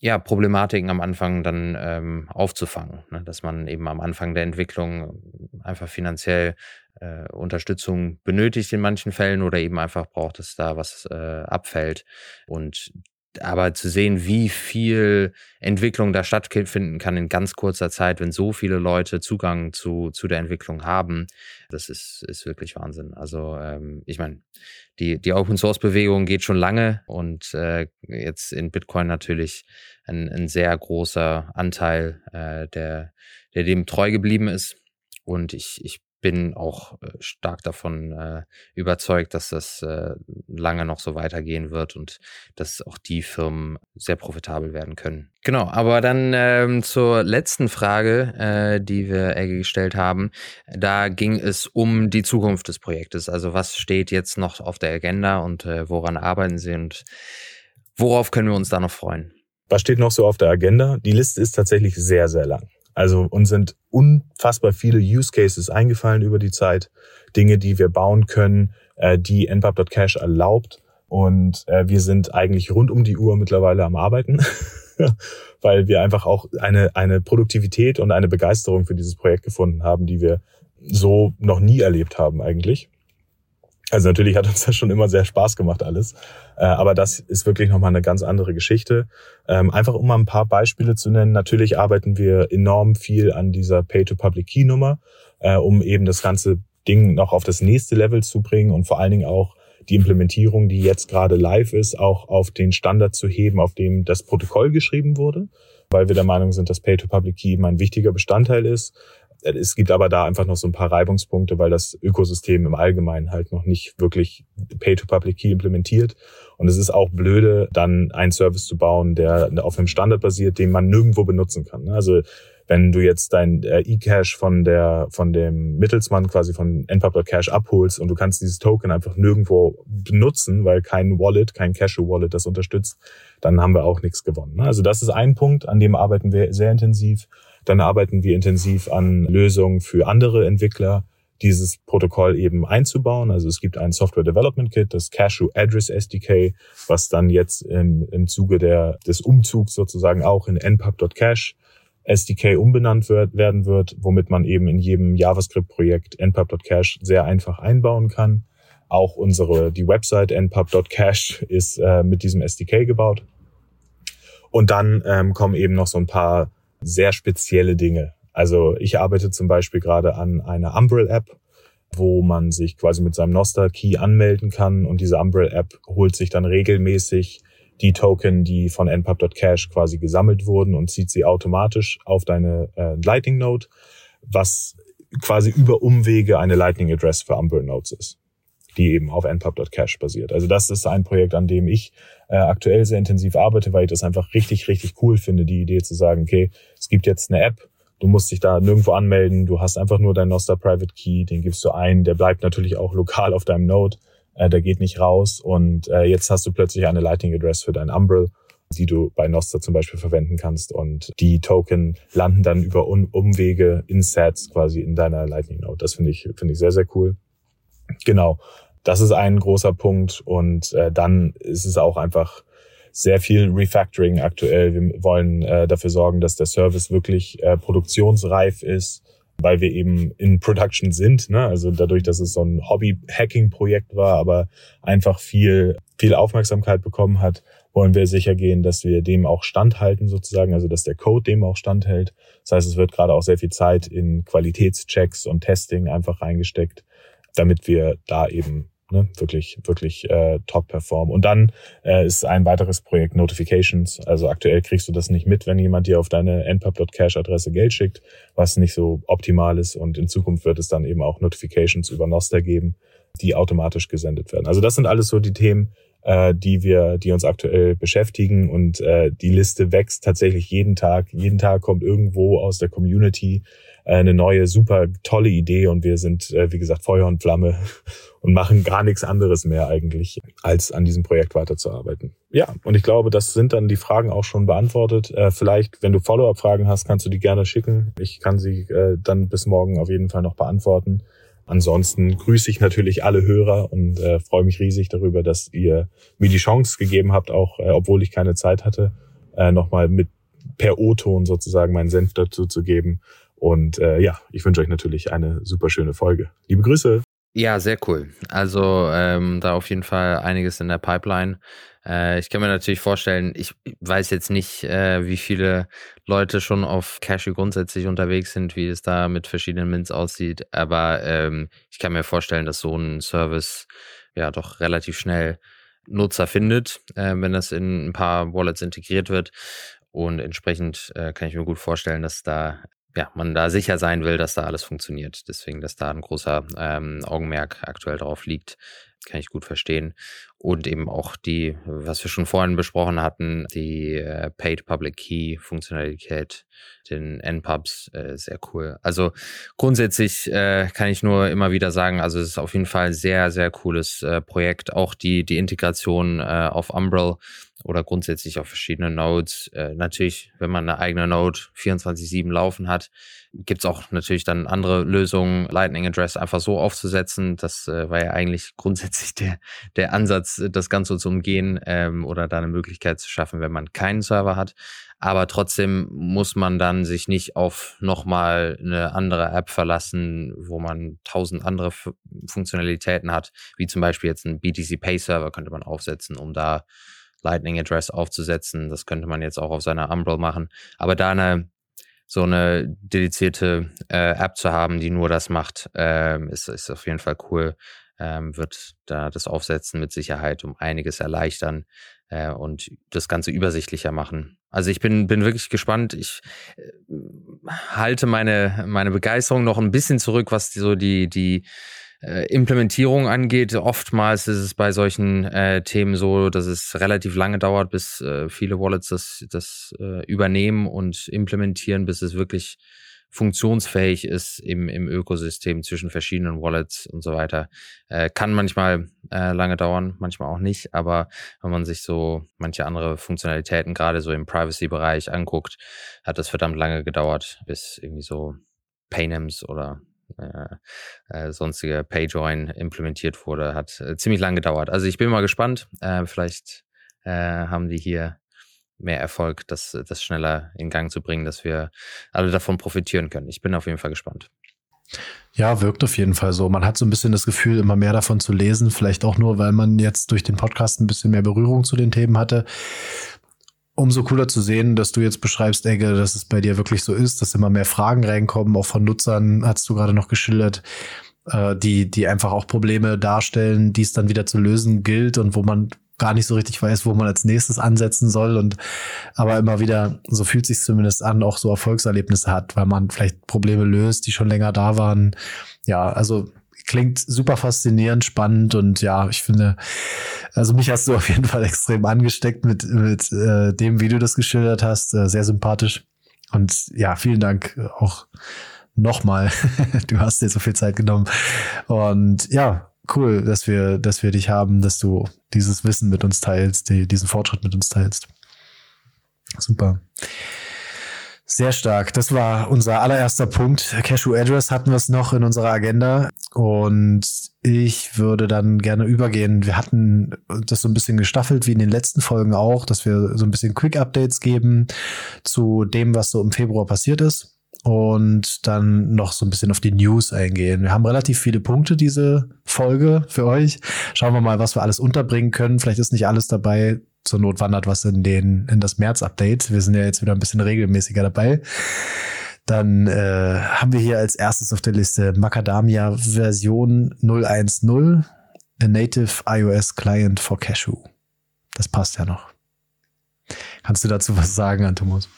Speaker 3: ja, Problematiken am Anfang dann ähm, aufzufangen. Ne? Dass man eben am Anfang der Entwicklung einfach finanziell äh, Unterstützung benötigt in manchen Fällen oder eben einfach braucht, dass da was äh, abfällt. Und aber zu sehen, wie viel Entwicklung da stattfinden kann in ganz kurzer Zeit, wenn so viele Leute Zugang zu, zu der Entwicklung haben, das ist, ist wirklich Wahnsinn. Also ähm, ich meine, die, die Open Source Bewegung geht schon lange und äh, jetzt in Bitcoin natürlich ein, ein sehr großer Anteil, äh, der, der dem treu geblieben ist. Und ich, ich bin auch äh, stark davon äh, überzeugt, dass das äh, lange noch so weitergehen wird und dass auch die Firmen sehr profitabel werden können. Genau, aber dann ähm, zur letzten Frage, äh, die wir Egge gestellt haben. Da ging es um die Zukunft des Projektes. Also was steht jetzt noch auf der Agenda und äh, woran arbeiten Sie und worauf können wir uns da noch freuen?
Speaker 4: Was steht noch so auf der Agenda? Die Liste ist tatsächlich sehr, sehr lang. Also uns sind unfassbar viele Use Cases eingefallen über die Zeit, Dinge, die wir bauen können, äh, die npub.cash erlaubt. Und äh, wir sind eigentlich rund um die Uhr mittlerweile am Arbeiten, weil wir einfach auch eine, eine Produktivität und eine Begeisterung für dieses Projekt gefunden haben, die wir so noch nie erlebt haben eigentlich. Also natürlich hat uns das schon immer sehr Spaß gemacht alles, äh, aber das ist wirklich nochmal eine ganz andere Geschichte. Ähm, einfach um mal ein paar Beispiele zu nennen. Natürlich arbeiten wir enorm viel an dieser Pay-to-Public-Key-Nummer, äh, um eben das ganze Ding noch auf das nächste Level zu bringen und vor allen Dingen auch die Implementierung, die jetzt gerade live ist, auch auf den Standard zu heben, auf dem das Protokoll geschrieben wurde, weil wir der Meinung sind, dass Pay-to-Public-Key immer ein wichtiger Bestandteil ist es gibt aber da einfach noch so ein paar Reibungspunkte, weil das Ökosystem im Allgemeinen halt noch nicht wirklich Pay-to-Public-Key implementiert. Und es ist auch blöde, dann einen Service zu bauen, der auf einem Standard basiert, den man nirgendwo benutzen kann. Also wenn du jetzt dein äh, E-Cash von der von dem Mittelsmann quasi von npub.cash abholst und du kannst dieses Token einfach nirgendwo benutzen, weil kein Wallet, kein Cashew-Wallet das unterstützt, dann haben wir auch nichts gewonnen. Also das ist ein Punkt, an dem arbeiten wir sehr intensiv. Dann arbeiten wir intensiv an Lösungen für andere Entwickler, dieses Protokoll eben einzubauen. Also es gibt ein Software Development Kit, das Cashew Address SDK, was dann jetzt im, im Zuge der, des Umzugs sozusagen auch in npub.cash SDK umbenannt wird, werden wird, womit man eben in jedem JavaScript-Projekt npub.cash sehr einfach einbauen kann. Auch unsere, die Website npub.cash ist äh, mit diesem SDK gebaut. Und dann ähm, kommen eben noch so ein paar sehr spezielle Dinge. Also ich arbeite zum Beispiel gerade an einer Umbrel-App, wo man sich quasi mit seinem Nostar-Key anmelden kann und diese Umbrel-App holt sich dann regelmäßig die Token, die von npub.cash quasi gesammelt wurden und zieht sie automatisch auf deine äh, Lightning Node, was quasi über Umwege eine Lightning Address für Umbrel Nodes ist die eben auf npub.cash basiert. Also das ist ein Projekt, an dem ich äh, aktuell sehr intensiv arbeite, weil ich das einfach richtig, richtig cool finde, die Idee zu sagen, okay, es gibt jetzt eine App, du musst dich da nirgendwo anmelden, du hast einfach nur deinen Nostar Private Key, den gibst du ein, der bleibt natürlich auch lokal auf deinem Node, äh, der geht nicht raus und äh, jetzt hast du plötzlich eine Lightning Address für dein Umbrel die du bei Nostar zum Beispiel verwenden kannst und die Token landen dann über Umwege in Sets quasi in deiner Lightning Node. Das finde ich, finde ich sehr, sehr cool. Genau. Das ist ein großer Punkt. Und äh, dann ist es auch einfach sehr viel Refactoring aktuell. Wir wollen äh, dafür sorgen, dass der Service wirklich äh, produktionsreif ist, weil wir eben in Production sind. Ne? Also dadurch, dass es so ein Hobby-Hacking-Projekt war, aber einfach viel, viel Aufmerksamkeit bekommen hat, wollen wir sicher gehen, dass wir dem auch standhalten sozusagen, also dass der Code dem auch standhält. Das heißt, es wird gerade auch sehr viel Zeit in Qualitätschecks und Testing einfach reingesteckt, damit wir da eben ne, wirklich, wirklich äh, top performen. Und dann äh, ist ein weiteres Projekt Notifications. Also aktuell kriegst du das nicht mit, wenn jemand dir auf deine npub.cash-Adresse Geld schickt, was nicht so optimal ist. Und in Zukunft wird es dann eben auch Notifications über Nostr geben, die automatisch gesendet werden. Also das sind alles so die Themen, äh, die wir, die uns aktuell beschäftigen und äh, die Liste wächst tatsächlich jeden Tag. Jeden Tag kommt irgendwo aus der Community eine neue, super tolle Idee und wir sind, äh, wie gesagt, Feuer und Flamme und machen gar nichts anderes mehr eigentlich, als an diesem Projekt weiterzuarbeiten. Ja, und ich glaube, das sind dann die Fragen auch schon beantwortet. Äh, vielleicht, wenn du Follow-up-Fragen hast, kannst du die gerne schicken. Ich kann sie äh, dann bis morgen auf jeden Fall noch beantworten. Ansonsten grüße ich natürlich alle Hörer und äh, freue mich riesig darüber, dass ihr mir die Chance gegeben habt, auch äh, obwohl ich keine Zeit hatte, äh, nochmal mit per O-Ton sozusagen meinen Senf dazu zu geben. Und äh, ja, ich wünsche euch natürlich eine super schöne Folge. Liebe Grüße.
Speaker 3: Ja, sehr cool. Also ähm, da auf jeden Fall einiges in der Pipeline. Äh, ich kann mir natürlich vorstellen, ich weiß jetzt nicht, äh, wie viele Leute schon auf Cashew grundsätzlich unterwegs sind, wie es da mit verschiedenen Mints aussieht, aber ähm, ich kann mir vorstellen, dass so ein Service ja doch relativ schnell Nutzer findet, äh, wenn das in ein paar Wallets integriert wird. Und entsprechend äh, kann ich mir gut vorstellen, dass da ja, man da sicher sein will, dass da alles funktioniert. Deswegen, dass da ein großer ähm, Augenmerk aktuell drauf liegt, kann ich gut verstehen. Und eben auch die, was wir schon vorhin besprochen hatten, die äh, Paid Public Key Funktionalität, den NPubs, äh, sehr cool. Also grundsätzlich äh, kann ich nur immer wieder sagen, also es ist auf jeden Fall sehr, sehr cooles äh, Projekt. Auch die, die Integration äh, auf Umbrel oder grundsätzlich auf verschiedene Nodes. Äh, natürlich, wenn man eine eigene Node 24-7 laufen hat, gibt es auch natürlich dann andere Lösungen, Lightning Address einfach so aufzusetzen. Das äh, war ja eigentlich grundsätzlich der, der Ansatz, das Ganze zu umgehen ähm, oder da eine Möglichkeit zu schaffen, wenn man keinen Server hat. Aber trotzdem muss man dann sich nicht auf nochmal eine andere App verlassen, wo man tausend andere F Funktionalitäten hat, wie zum Beispiel jetzt ein BTC Pay Server könnte man aufsetzen, um da Lightning Address aufzusetzen. Das könnte man jetzt auch auf seiner Umbrel machen. Aber da eine so eine dedizierte äh, App zu haben, die nur das macht, ähm, ist, ist auf jeden Fall cool. Ähm, wird da das Aufsetzen mit Sicherheit um einiges erleichtern äh, und das Ganze übersichtlicher machen. Also ich bin, bin wirklich gespannt. Ich äh, halte meine, meine Begeisterung noch ein bisschen zurück, was die, so die, die äh, Implementierung angeht. Oftmals ist es bei solchen äh, Themen so, dass es relativ lange dauert, bis äh, viele Wallets das, das äh, übernehmen und implementieren, bis es wirklich funktionsfähig ist im, im Ökosystem zwischen verschiedenen Wallets und so weiter. Äh, kann manchmal äh, lange dauern, manchmal auch nicht, aber wenn man sich so manche andere Funktionalitäten gerade so im Privacy-Bereich anguckt, hat das verdammt lange gedauert, bis irgendwie so Paynims oder äh, äh, sonstige PayJoin implementiert wurde, hat äh, ziemlich lang gedauert. Also ich bin mal gespannt. Äh, vielleicht haben die hier mehr Erfolg, das, das schneller in Gang zu bringen, dass wir alle davon profitieren können. Ich bin auf jeden Fall gespannt.
Speaker 2: Ja, wirkt auf jeden Fall so. Man hat so ein bisschen das Gefühl, immer mehr davon zu lesen. Vielleicht auch nur, weil man jetzt durch den Podcast ein bisschen mehr Berührung zu den Themen hatte umso cooler zu sehen, dass du jetzt beschreibst, Egge, dass es bei dir wirklich so ist, dass immer mehr Fragen reinkommen, auch von Nutzern, hast du gerade noch geschildert, äh, die, die einfach auch Probleme darstellen, die es dann wieder zu lösen gilt und wo man gar nicht so richtig weiß, wo man als nächstes ansetzen soll und aber immer wieder, so fühlt sich zumindest an, auch so Erfolgserlebnisse hat, weil man vielleicht Probleme löst, die schon länger da waren. Ja, also klingt super faszinierend, spannend und ja, ich finde, also mich hast du auf jeden Fall extrem angesteckt mit, mit äh, dem, wie du das geschildert hast. Äh, sehr sympathisch. Und ja, vielen Dank auch nochmal. du hast dir so viel Zeit genommen. Und ja, cool, dass wir, dass wir dich haben, dass du dieses Wissen mit uns teilst, die, diesen Fortschritt mit uns teilst. Super. Sehr stark. Das war unser allererster Punkt. Cashew Address hatten wir es noch in unserer Agenda. Und ich würde dann gerne übergehen. Wir hatten das so ein bisschen gestaffelt, wie in den letzten Folgen auch, dass wir so ein bisschen Quick Updates geben zu dem, was so im Februar passiert ist. Und dann noch so ein bisschen auf die News eingehen. Wir haben relativ viele Punkte, diese Folge für euch. Schauen wir mal, was wir alles unterbringen können. Vielleicht ist nicht alles dabei, zur Not wandert was in den in das März-Update. Wir sind ja jetzt wieder ein bisschen regelmäßiger dabei. Dann äh, haben wir hier als erstes auf der Liste Macadamia Version 010, a native iOS Client for Cashew. Das passt ja noch. Kannst du dazu was sagen, Antomus?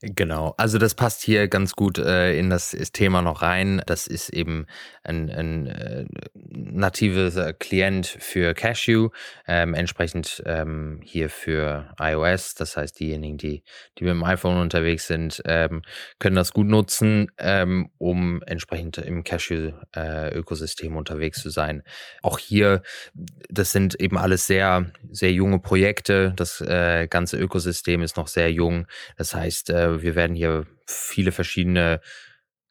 Speaker 3: Genau, also das passt hier ganz gut äh, in das Thema noch rein. Das ist eben ein, ein äh, natives Klient für Cashew, ähm, entsprechend ähm, hier für iOS. Das heißt, diejenigen, die, die mit dem iPhone unterwegs sind, ähm, können das gut nutzen, ähm, um entsprechend im Cashew-Ökosystem äh, unterwegs zu sein. Auch hier, das sind eben alles sehr, sehr junge Projekte. Das äh, ganze Ökosystem ist noch sehr jung. Das heißt, äh, wir werden hier viele verschiedene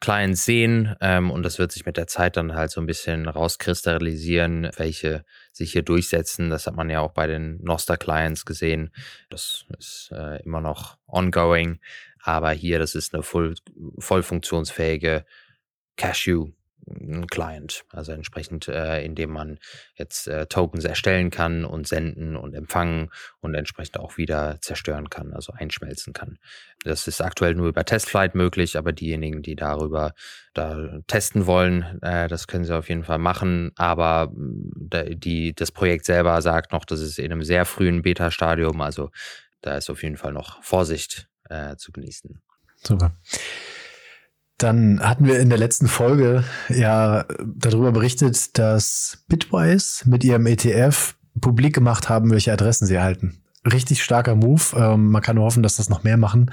Speaker 3: Clients sehen ähm, und das wird sich mit der Zeit dann halt so ein bisschen rauskristallisieren, welche sich hier durchsetzen. Das hat man ja auch bei den Noster-Clients gesehen. Das ist äh, immer noch ongoing, aber hier, das ist eine voll, voll funktionsfähige Cashew ein Client. Also entsprechend, äh, indem man jetzt äh, Tokens erstellen kann und senden und empfangen und entsprechend auch wieder zerstören kann, also einschmelzen kann. Das ist aktuell nur über Testflight möglich, aber diejenigen, die darüber da testen wollen, äh, das können sie auf jeden Fall machen. Aber mm, die, das Projekt selber sagt noch, das ist in einem sehr frühen Beta-Stadium, also da ist auf jeden Fall noch Vorsicht äh, zu genießen.
Speaker 2: Super. Dann hatten wir in der letzten Folge ja darüber berichtet, dass Bitwise mit ihrem ETF publik gemacht haben, welche Adressen sie erhalten. Richtig starker Move. Ähm, man kann nur hoffen, dass das noch mehr machen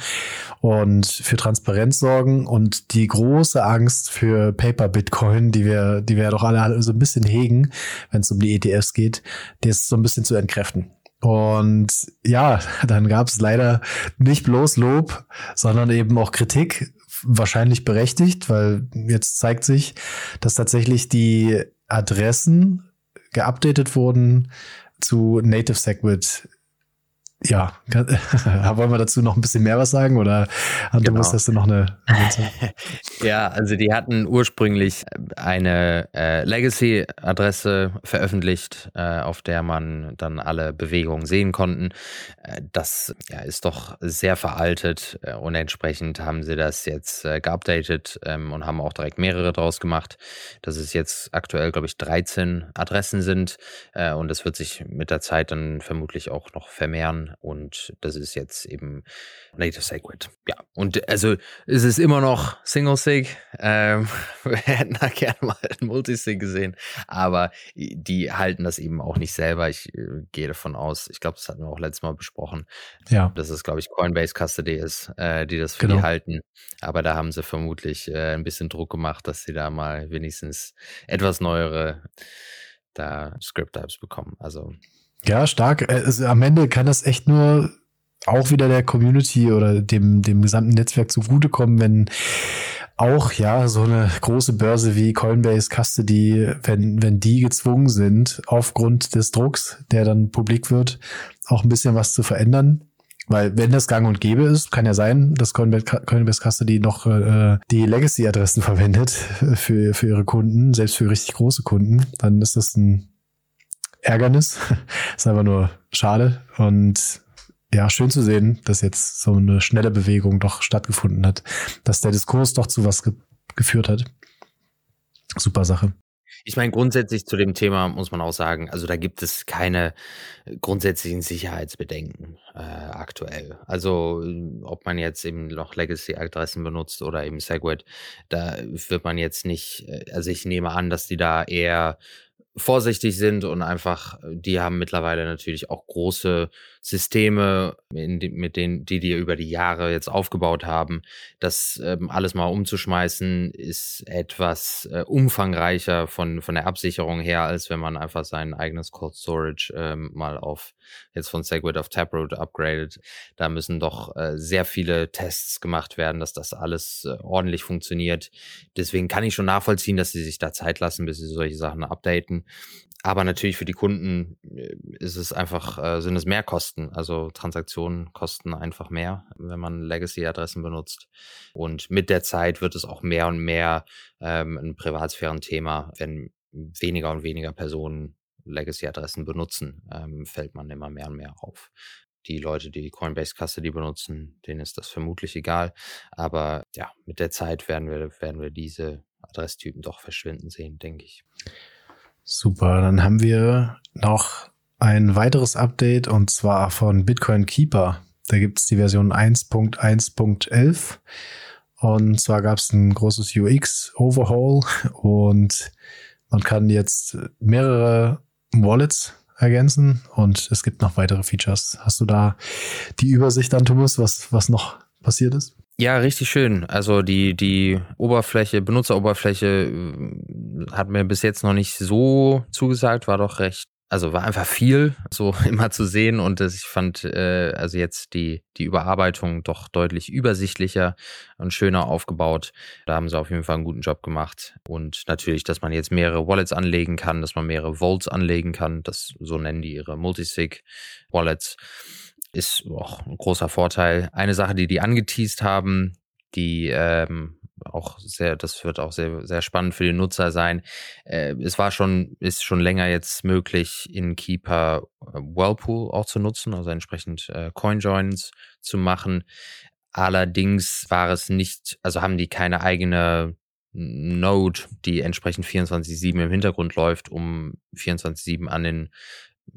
Speaker 2: und für Transparenz sorgen und die große Angst für Paper Bitcoin, die wir, die wir doch alle so ein bisschen hegen, wenn es um die ETFs geht, das so ein bisschen zu entkräften. Und ja, dann gab es leider nicht bloß Lob, sondern eben auch Kritik wahrscheinlich berechtigt, weil jetzt zeigt sich, dass tatsächlich die Adressen geupdatet wurden zu Native Segwit ja, wollen wir dazu noch ein bisschen mehr was sagen oder Antomus, genau. hast du noch eine?
Speaker 3: ja, also die hatten ursprünglich eine äh, Legacy-Adresse veröffentlicht, äh, auf der man dann alle Bewegungen sehen konnten. Äh, das ja, ist doch sehr veraltet äh, und entsprechend haben sie das jetzt äh, geupdatet ähm, und haben auch direkt mehrere draus gemacht, dass es jetzt aktuell, glaube ich, 13 Adressen sind äh, und das wird sich mit der Zeit dann vermutlich auch noch vermehren und das ist jetzt eben Native Sacred. Ja, und also es ist immer noch Single Sig. Ähm, wir hätten da gerne mal ein Multisig gesehen, aber die halten das eben auch nicht selber. Ich äh, gehe davon aus, ich glaube, das hatten wir auch letztes Mal besprochen, ja. dass es, glaube ich, Coinbase Custody ist, äh, die das für genau. die halten. Aber da haben sie vermutlich äh, ein bisschen Druck gemacht, dass sie da mal wenigstens etwas neuere da Script-Types bekommen. Also
Speaker 2: ja, stark. Also, am Ende kann das echt nur auch wieder der Community oder dem, dem gesamten Netzwerk zugutekommen, wenn auch ja so eine große Börse wie Coinbase Custody, wenn, wenn die gezwungen sind, aufgrund des Drucks, der dann publik wird, auch ein bisschen was zu verändern. Weil wenn das gang und gäbe ist, kann ja sein, dass Coinbase Custody noch äh, die Legacy-Adressen verwendet für, für ihre Kunden, selbst für richtig große Kunden, dann ist das ein Ärgernis. ist einfach nur schade. Und ja, schön zu sehen, dass jetzt so eine schnelle Bewegung doch stattgefunden hat, dass der Diskurs doch zu was ge geführt hat. Super Sache.
Speaker 3: Ich meine, grundsätzlich zu dem Thema muss man auch sagen, also da gibt es keine grundsätzlichen Sicherheitsbedenken äh, aktuell. Also ob man jetzt eben noch Legacy-Adressen benutzt oder eben Segwit, da wird man jetzt nicht, äh, also ich nehme an, dass die da eher vorsichtig sind und einfach, die haben mittlerweile natürlich auch große Systeme, die, mit denen, die die über die Jahre jetzt aufgebaut haben. Das ähm, alles mal umzuschmeißen, ist etwas äh, umfangreicher von, von der Absicherung her, als wenn man einfach sein eigenes Cold Storage ähm, mal auf jetzt von Segwit auf Taproot upgradet. Da müssen doch äh, sehr viele Tests gemacht werden, dass das alles äh, ordentlich funktioniert. Deswegen kann ich schon nachvollziehen, dass sie sich da Zeit lassen, bis sie solche Sachen updaten. Aber natürlich für die Kunden äh, ist es einfach, äh, sind es Mehrkosten. Also Transaktionen kosten einfach mehr, wenn man Legacy-Adressen benutzt. Und mit der Zeit wird es auch mehr und mehr ähm, ein Privatsphären-Thema, wenn weniger und weniger Personen Legacy-Adressen benutzen, ähm, fällt man immer mehr und mehr auf. Die Leute, die Coinbase Custody benutzen, denen ist das vermutlich egal. Aber ja, mit der Zeit werden wir, werden wir diese Adresstypen doch verschwinden sehen, denke ich.
Speaker 2: Super, dann haben wir noch ein weiteres Update und zwar von Bitcoin Keeper. Da gibt es die Version 1.1.11 und zwar gab es ein großes UX-Overhaul und man kann jetzt mehrere Wallets ergänzen und es gibt noch weitere Features. Hast du da die Übersicht an, Thomas, was, was noch passiert ist?
Speaker 3: Ja, richtig schön. Also die, die Oberfläche, Benutzeroberfläche äh, hat mir bis jetzt noch nicht so zugesagt, war doch recht also war einfach viel so immer zu sehen und ich fand äh, also jetzt die die Überarbeitung doch deutlich übersichtlicher und schöner aufgebaut. Da haben sie auf jeden Fall einen guten Job gemacht und natürlich, dass man jetzt mehrere Wallets anlegen kann, dass man mehrere Vaults anlegen kann, das so nennen die ihre Multisig Wallets ist auch ein großer Vorteil. Eine Sache, die die angeteased haben, die ähm, auch sehr, das wird auch sehr, sehr spannend für die Nutzer sein. Äh, es war schon, ist schon länger jetzt möglich, in Keeper äh, Whirlpool auch zu nutzen, also entsprechend äh, Coinjoins zu machen. Allerdings war es nicht, also haben die keine eigene Node, die entsprechend 24-7 im Hintergrund läuft, um 24-7 an den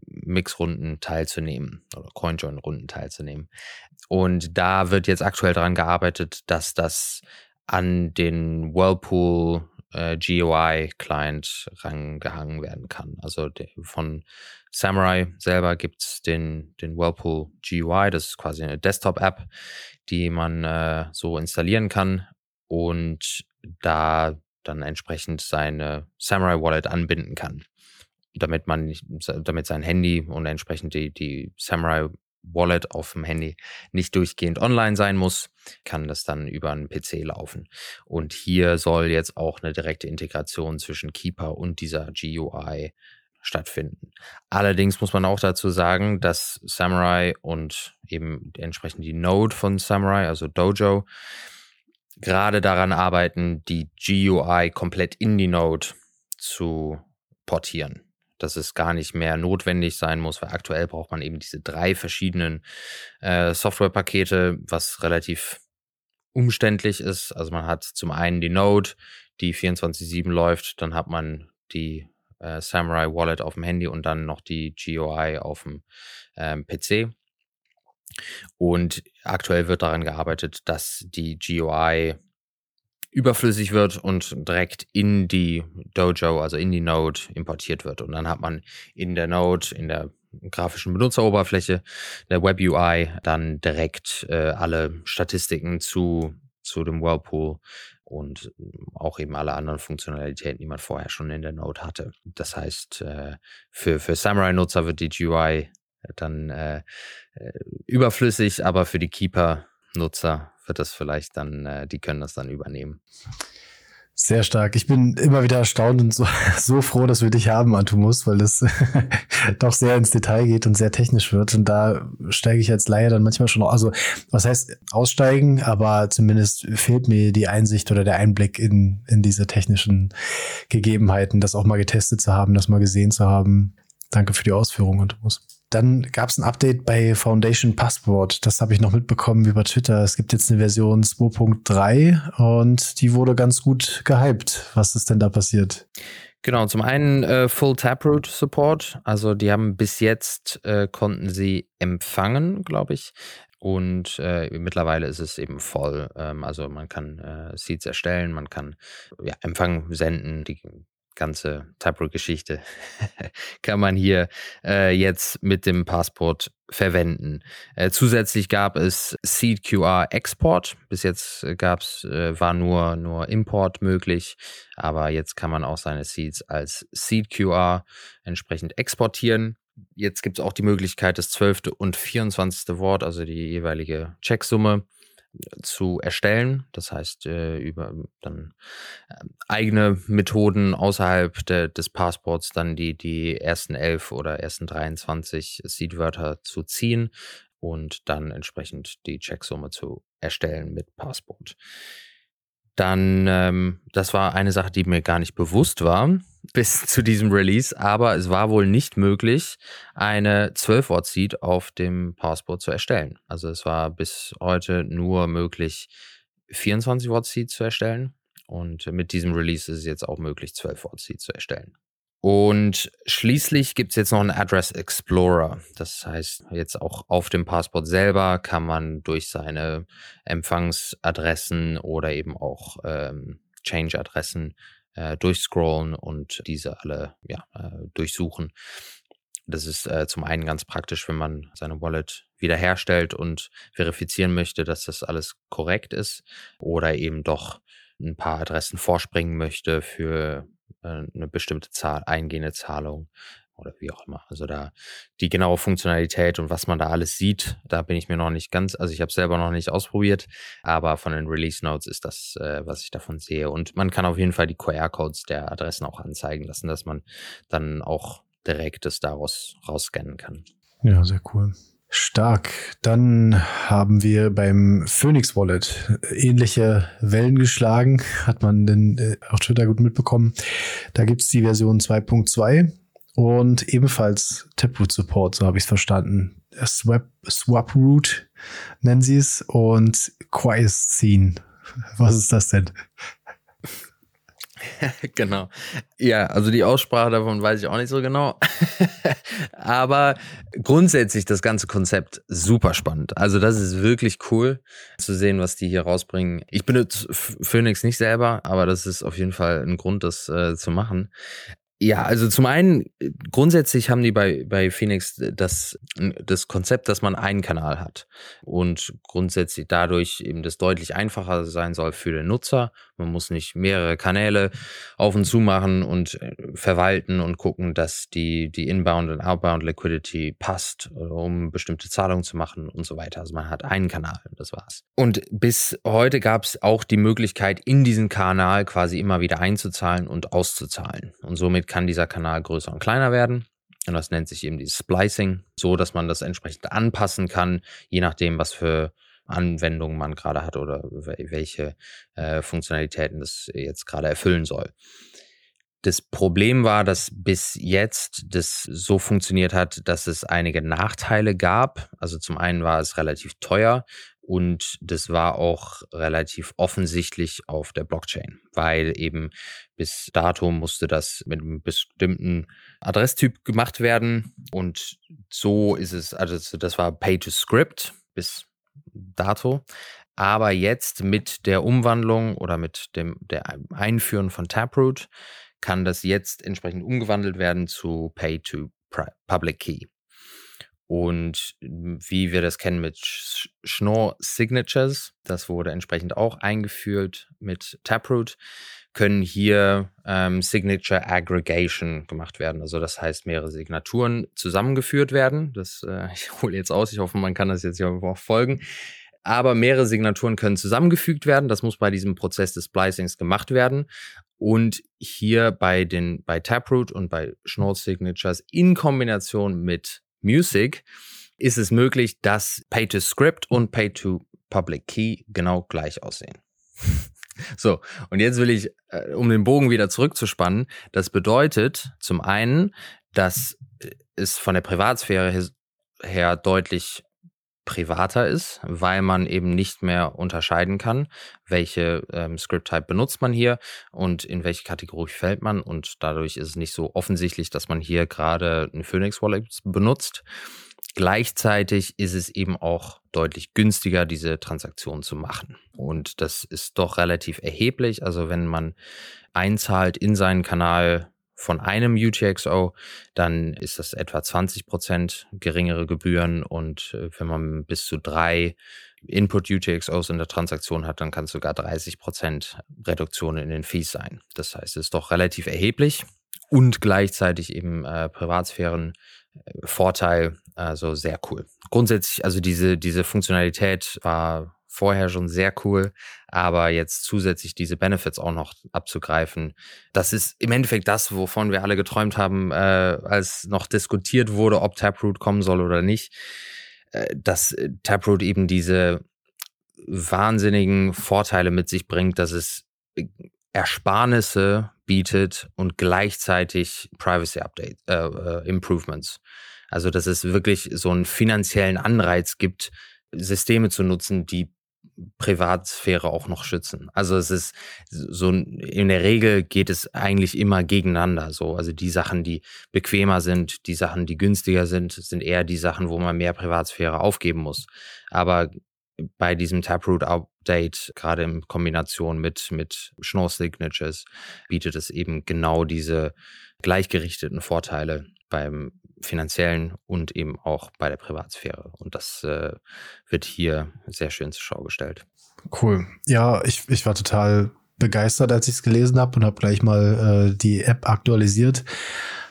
Speaker 3: Mixrunden teilzunehmen oder CoinJoin-Runden teilzunehmen. Und da wird jetzt aktuell daran gearbeitet, dass das an den Whirlpool äh, GUI-Client rangehangen werden kann. Also der, von Samurai selber gibt es den, den Whirlpool GUI, das ist quasi eine Desktop-App, die man äh, so installieren kann und da dann entsprechend seine Samurai Wallet anbinden kann damit man damit sein Handy und entsprechend die, die Samurai Wallet auf dem Handy nicht durchgehend online sein muss, kann das dann über einen PC laufen. Und hier soll jetzt auch eine direkte Integration zwischen Keeper und dieser GUI stattfinden. Allerdings muss man auch dazu sagen, dass Samurai und eben entsprechend die Node von Samurai, also Dojo, gerade daran arbeiten, die GUI komplett in die Node zu portieren dass es gar nicht mehr notwendig sein muss, weil aktuell braucht man eben diese drei verschiedenen äh, Softwarepakete, was relativ umständlich ist. Also man hat zum einen die Node, die 24/7 läuft, dann hat man die äh, Samurai Wallet auf dem Handy und dann noch die GUI auf dem ähm, PC. Und aktuell wird daran gearbeitet, dass die GUI überflüssig wird und direkt in die Dojo, also in die Node importiert wird. Und dann hat man in der Node, in der grafischen Benutzeroberfläche, der Web UI, dann direkt äh, alle Statistiken zu, zu dem Whirlpool und auch eben alle anderen Funktionalitäten, die man vorher schon in der Node hatte. Das heißt, äh, für, für Samurai-Nutzer wird die GUI dann äh, äh, überflüssig, aber für die Keeper-Nutzer wird das vielleicht dann, äh, die können das dann übernehmen.
Speaker 2: Sehr stark. Ich bin immer wieder erstaunt und so, so froh, dass wir dich haben, Antumus, weil es doch sehr ins Detail geht und sehr technisch wird. Und da steige ich als Laie dann manchmal schon, also was heißt aussteigen, aber zumindest fehlt mir die Einsicht oder der Einblick in, in diese technischen Gegebenheiten, das auch mal getestet zu haben, das mal gesehen zu haben. Danke für die Ausführungen, Antumus. Dann gab es ein Update bei Foundation Passport. Das habe ich noch mitbekommen über Twitter. Es gibt jetzt eine Version 2.3 und die wurde ganz gut gehypt. Was ist denn da passiert?
Speaker 3: Genau, zum einen äh, Full Taproot Support. Also die haben bis jetzt äh, konnten sie empfangen, glaube ich. Und äh, mittlerweile ist es eben voll. Ähm, also man kann äh, Seeds erstellen, man kann ja, Empfang senden. Die ganze Typro-Geschichte kann man hier äh, jetzt mit dem Passport verwenden. Äh, zusätzlich gab es Seed QR Export. Bis jetzt gab's, äh, war nur, nur Import möglich, aber jetzt kann man auch seine Seeds als Seed QR entsprechend exportieren. Jetzt gibt es auch die Möglichkeit, das 12. und 24. Wort, also die jeweilige Checksumme, zu erstellen. Das heißt, äh, über dann äh, eigene Methoden außerhalb de, des Passports dann die, die ersten elf oder ersten 23 Seed-Wörter zu ziehen und dann entsprechend die Checksumme zu erstellen mit Passport. Dann, ähm, das war eine Sache, die mir gar nicht bewusst war bis zu diesem Release, aber es war wohl nicht möglich, eine 12-Wort-Seed auf dem Passport zu erstellen. Also es war bis heute nur möglich, 24-Wort-Seed zu erstellen. Und mit diesem Release ist es jetzt auch möglich, 12-Wort-Seed zu erstellen. Und schließlich gibt es jetzt noch einen Address Explorer. Das heißt, jetzt auch auf dem Passport selber kann man durch seine Empfangsadressen oder eben auch ähm, Change-Adressen äh, durchscrollen und diese alle ja, äh, durchsuchen. Das ist äh, zum einen ganz praktisch, wenn man seine Wallet wiederherstellt und verifizieren möchte, dass das alles korrekt ist oder eben doch ein paar Adressen vorspringen möchte für äh, eine bestimmte Zahl, eingehende Zahlung oder wie auch immer. Also da die genaue Funktionalität und was man da alles sieht, da bin ich mir noch nicht ganz, also ich habe selber noch nicht ausprobiert, aber von den Release Notes ist das, äh, was ich davon sehe. Und man kann auf jeden Fall die QR-Codes der Adressen auch anzeigen lassen, dass man dann auch direkt das daraus rausscannen kann.
Speaker 2: Ja, sehr cool. Stark. Dann haben wir beim Phoenix Wallet ähnliche Wellen geschlagen. Hat man denn äh, auf Twitter gut mitbekommen. Da gibt's die Version 2.2 und ebenfalls Taproot Support, so habe ich es verstanden. Swap, Swap Root nennen sie es und Quiescene. Was ist das denn?
Speaker 3: genau. Ja, also die Aussprache davon weiß ich auch nicht so genau. Aber grundsätzlich das ganze Konzept super spannend. Also das ist wirklich cool zu sehen, was die hier rausbringen. Ich benutze Phoenix nicht selber, aber das ist auf jeden Fall ein Grund, das äh, zu machen. Ja, also zum einen, grundsätzlich haben die bei, bei Phoenix das, das Konzept, dass man einen Kanal hat und grundsätzlich dadurch eben das deutlich einfacher sein soll für den Nutzer. Man muss nicht mehrere Kanäle auf und zu machen und äh, verwalten und gucken, dass die, die Inbound und Outbound Liquidity passt, um bestimmte Zahlungen zu machen und so weiter. Also man hat einen Kanal, das war's. Und bis heute gab es auch die Möglichkeit, in diesen Kanal quasi immer wieder einzuzahlen und auszuzahlen. Und somit kann dieser Kanal größer und kleiner werden. Und das nennt sich eben dieses Splicing, so dass man das entsprechend anpassen kann, je nachdem, was für Anwendungen man gerade hat oder welche äh, Funktionalitäten das jetzt gerade erfüllen soll. Das Problem war, dass bis jetzt das so funktioniert hat, dass es einige Nachteile gab. Also zum einen war es relativ teuer und das war auch relativ offensichtlich auf der Blockchain, weil eben bis dato musste das mit einem bestimmten Adresstyp gemacht werden und so ist es, also das war Pay to Script bis dato. Aber jetzt mit der Umwandlung oder mit dem der Einführen von Taproot kann das jetzt entsprechend umgewandelt werden zu Pay to Public Key. Und wie wir das kennen mit Schnorr Signatures, das wurde entsprechend auch eingeführt mit Taproot, können hier ähm, Signature Aggregation gemacht werden. Also das heißt, mehrere Signaturen zusammengeführt werden. Das, äh, ich hole jetzt aus, ich hoffe, man kann das jetzt hier auch folgen. Aber mehrere Signaturen können zusammengefügt werden. Das muss bei diesem Prozess des Splicings gemacht werden. Und hier bei den, bei Taproot und bei Schnorr Signatures in Kombination mit Music ist es möglich, dass Pay to Script und Pay to Public Key genau gleich aussehen. so, und jetzt will ich, äh, um den Bogen wieder zurückzuspannen, das bedeutet zum einen, dass es von der Privatsphäre her deutlich privater ist, weil man eben nicht mehr unterscheiden kann, welche ähm, Script-Type benutzt man hier und in welche Kategorie fällt man. Und dadurch ist es nicht so offensichtlich, dass man hier gerade ein Phoenix Wallet benutzt. Gleichzeitig ist es eben auch deutlich günstiger, diese Transaktion zu machen. Und das ist doch relativ erheblich. Also wenn man einzahlt in seinen Kanal von einem UTXO, dann ist das etwa 20 Prozent geringere Gebühren und äh, wenn man bis zu drei Input UTXOs in der Transaktion hat, dann kann es sogar 30 Prozent Reduktion in den Fees sein. Das heißt, es ist doch relativ erheblich und gleichzeitig eben äh, Privatsphären Vorteil, also sehr cool. Grundsätzlich, also diese, diese Funktionalität war vorher schon sehr cool, aber jetzt zusätzlich diese Benefits auch noch abzugreifen, das ist im Endeffekt das, wovon wir alle geträumt haben, äh, als noch diskutiert wurde, ob Taproot kommen soll oder nicht, äh, dass äh, Taproot eben diese wahnsinnigen Vorteile mit sich bringt, dass es äh, Ersparnisse bietet und gleichzeitig Privacy Update äh, äh, Improvements. Also dass es wirklich so einen finanziellen Anreiz gibt, Systeme zu nutzen, die Privatsphäre auch noch schützen. Also es ist so, in der Regel geht es eigentlich immer gegeneinander. So, also die Sachen, die bequemer sind, die Sachen, die günstiger sind, sind eher die Sachen, wo man mehr Privatsphäre aufgeben muss. Aber bei diesem Taproot Update, gerade in Kombination mit, mit Schnorr Signatures, bietet es eben genau diese gleichgerichteten Vorteile beim finanziellen und eben auch bei der Privatsphäre. Und das äh, wird hier sehr schön zur Schau gestellt.
Speaker 2: Cool. Ja, ich, ich war total begeistert, als ich es gelesen habe und habe gleich mal äh, die App aktualisiert.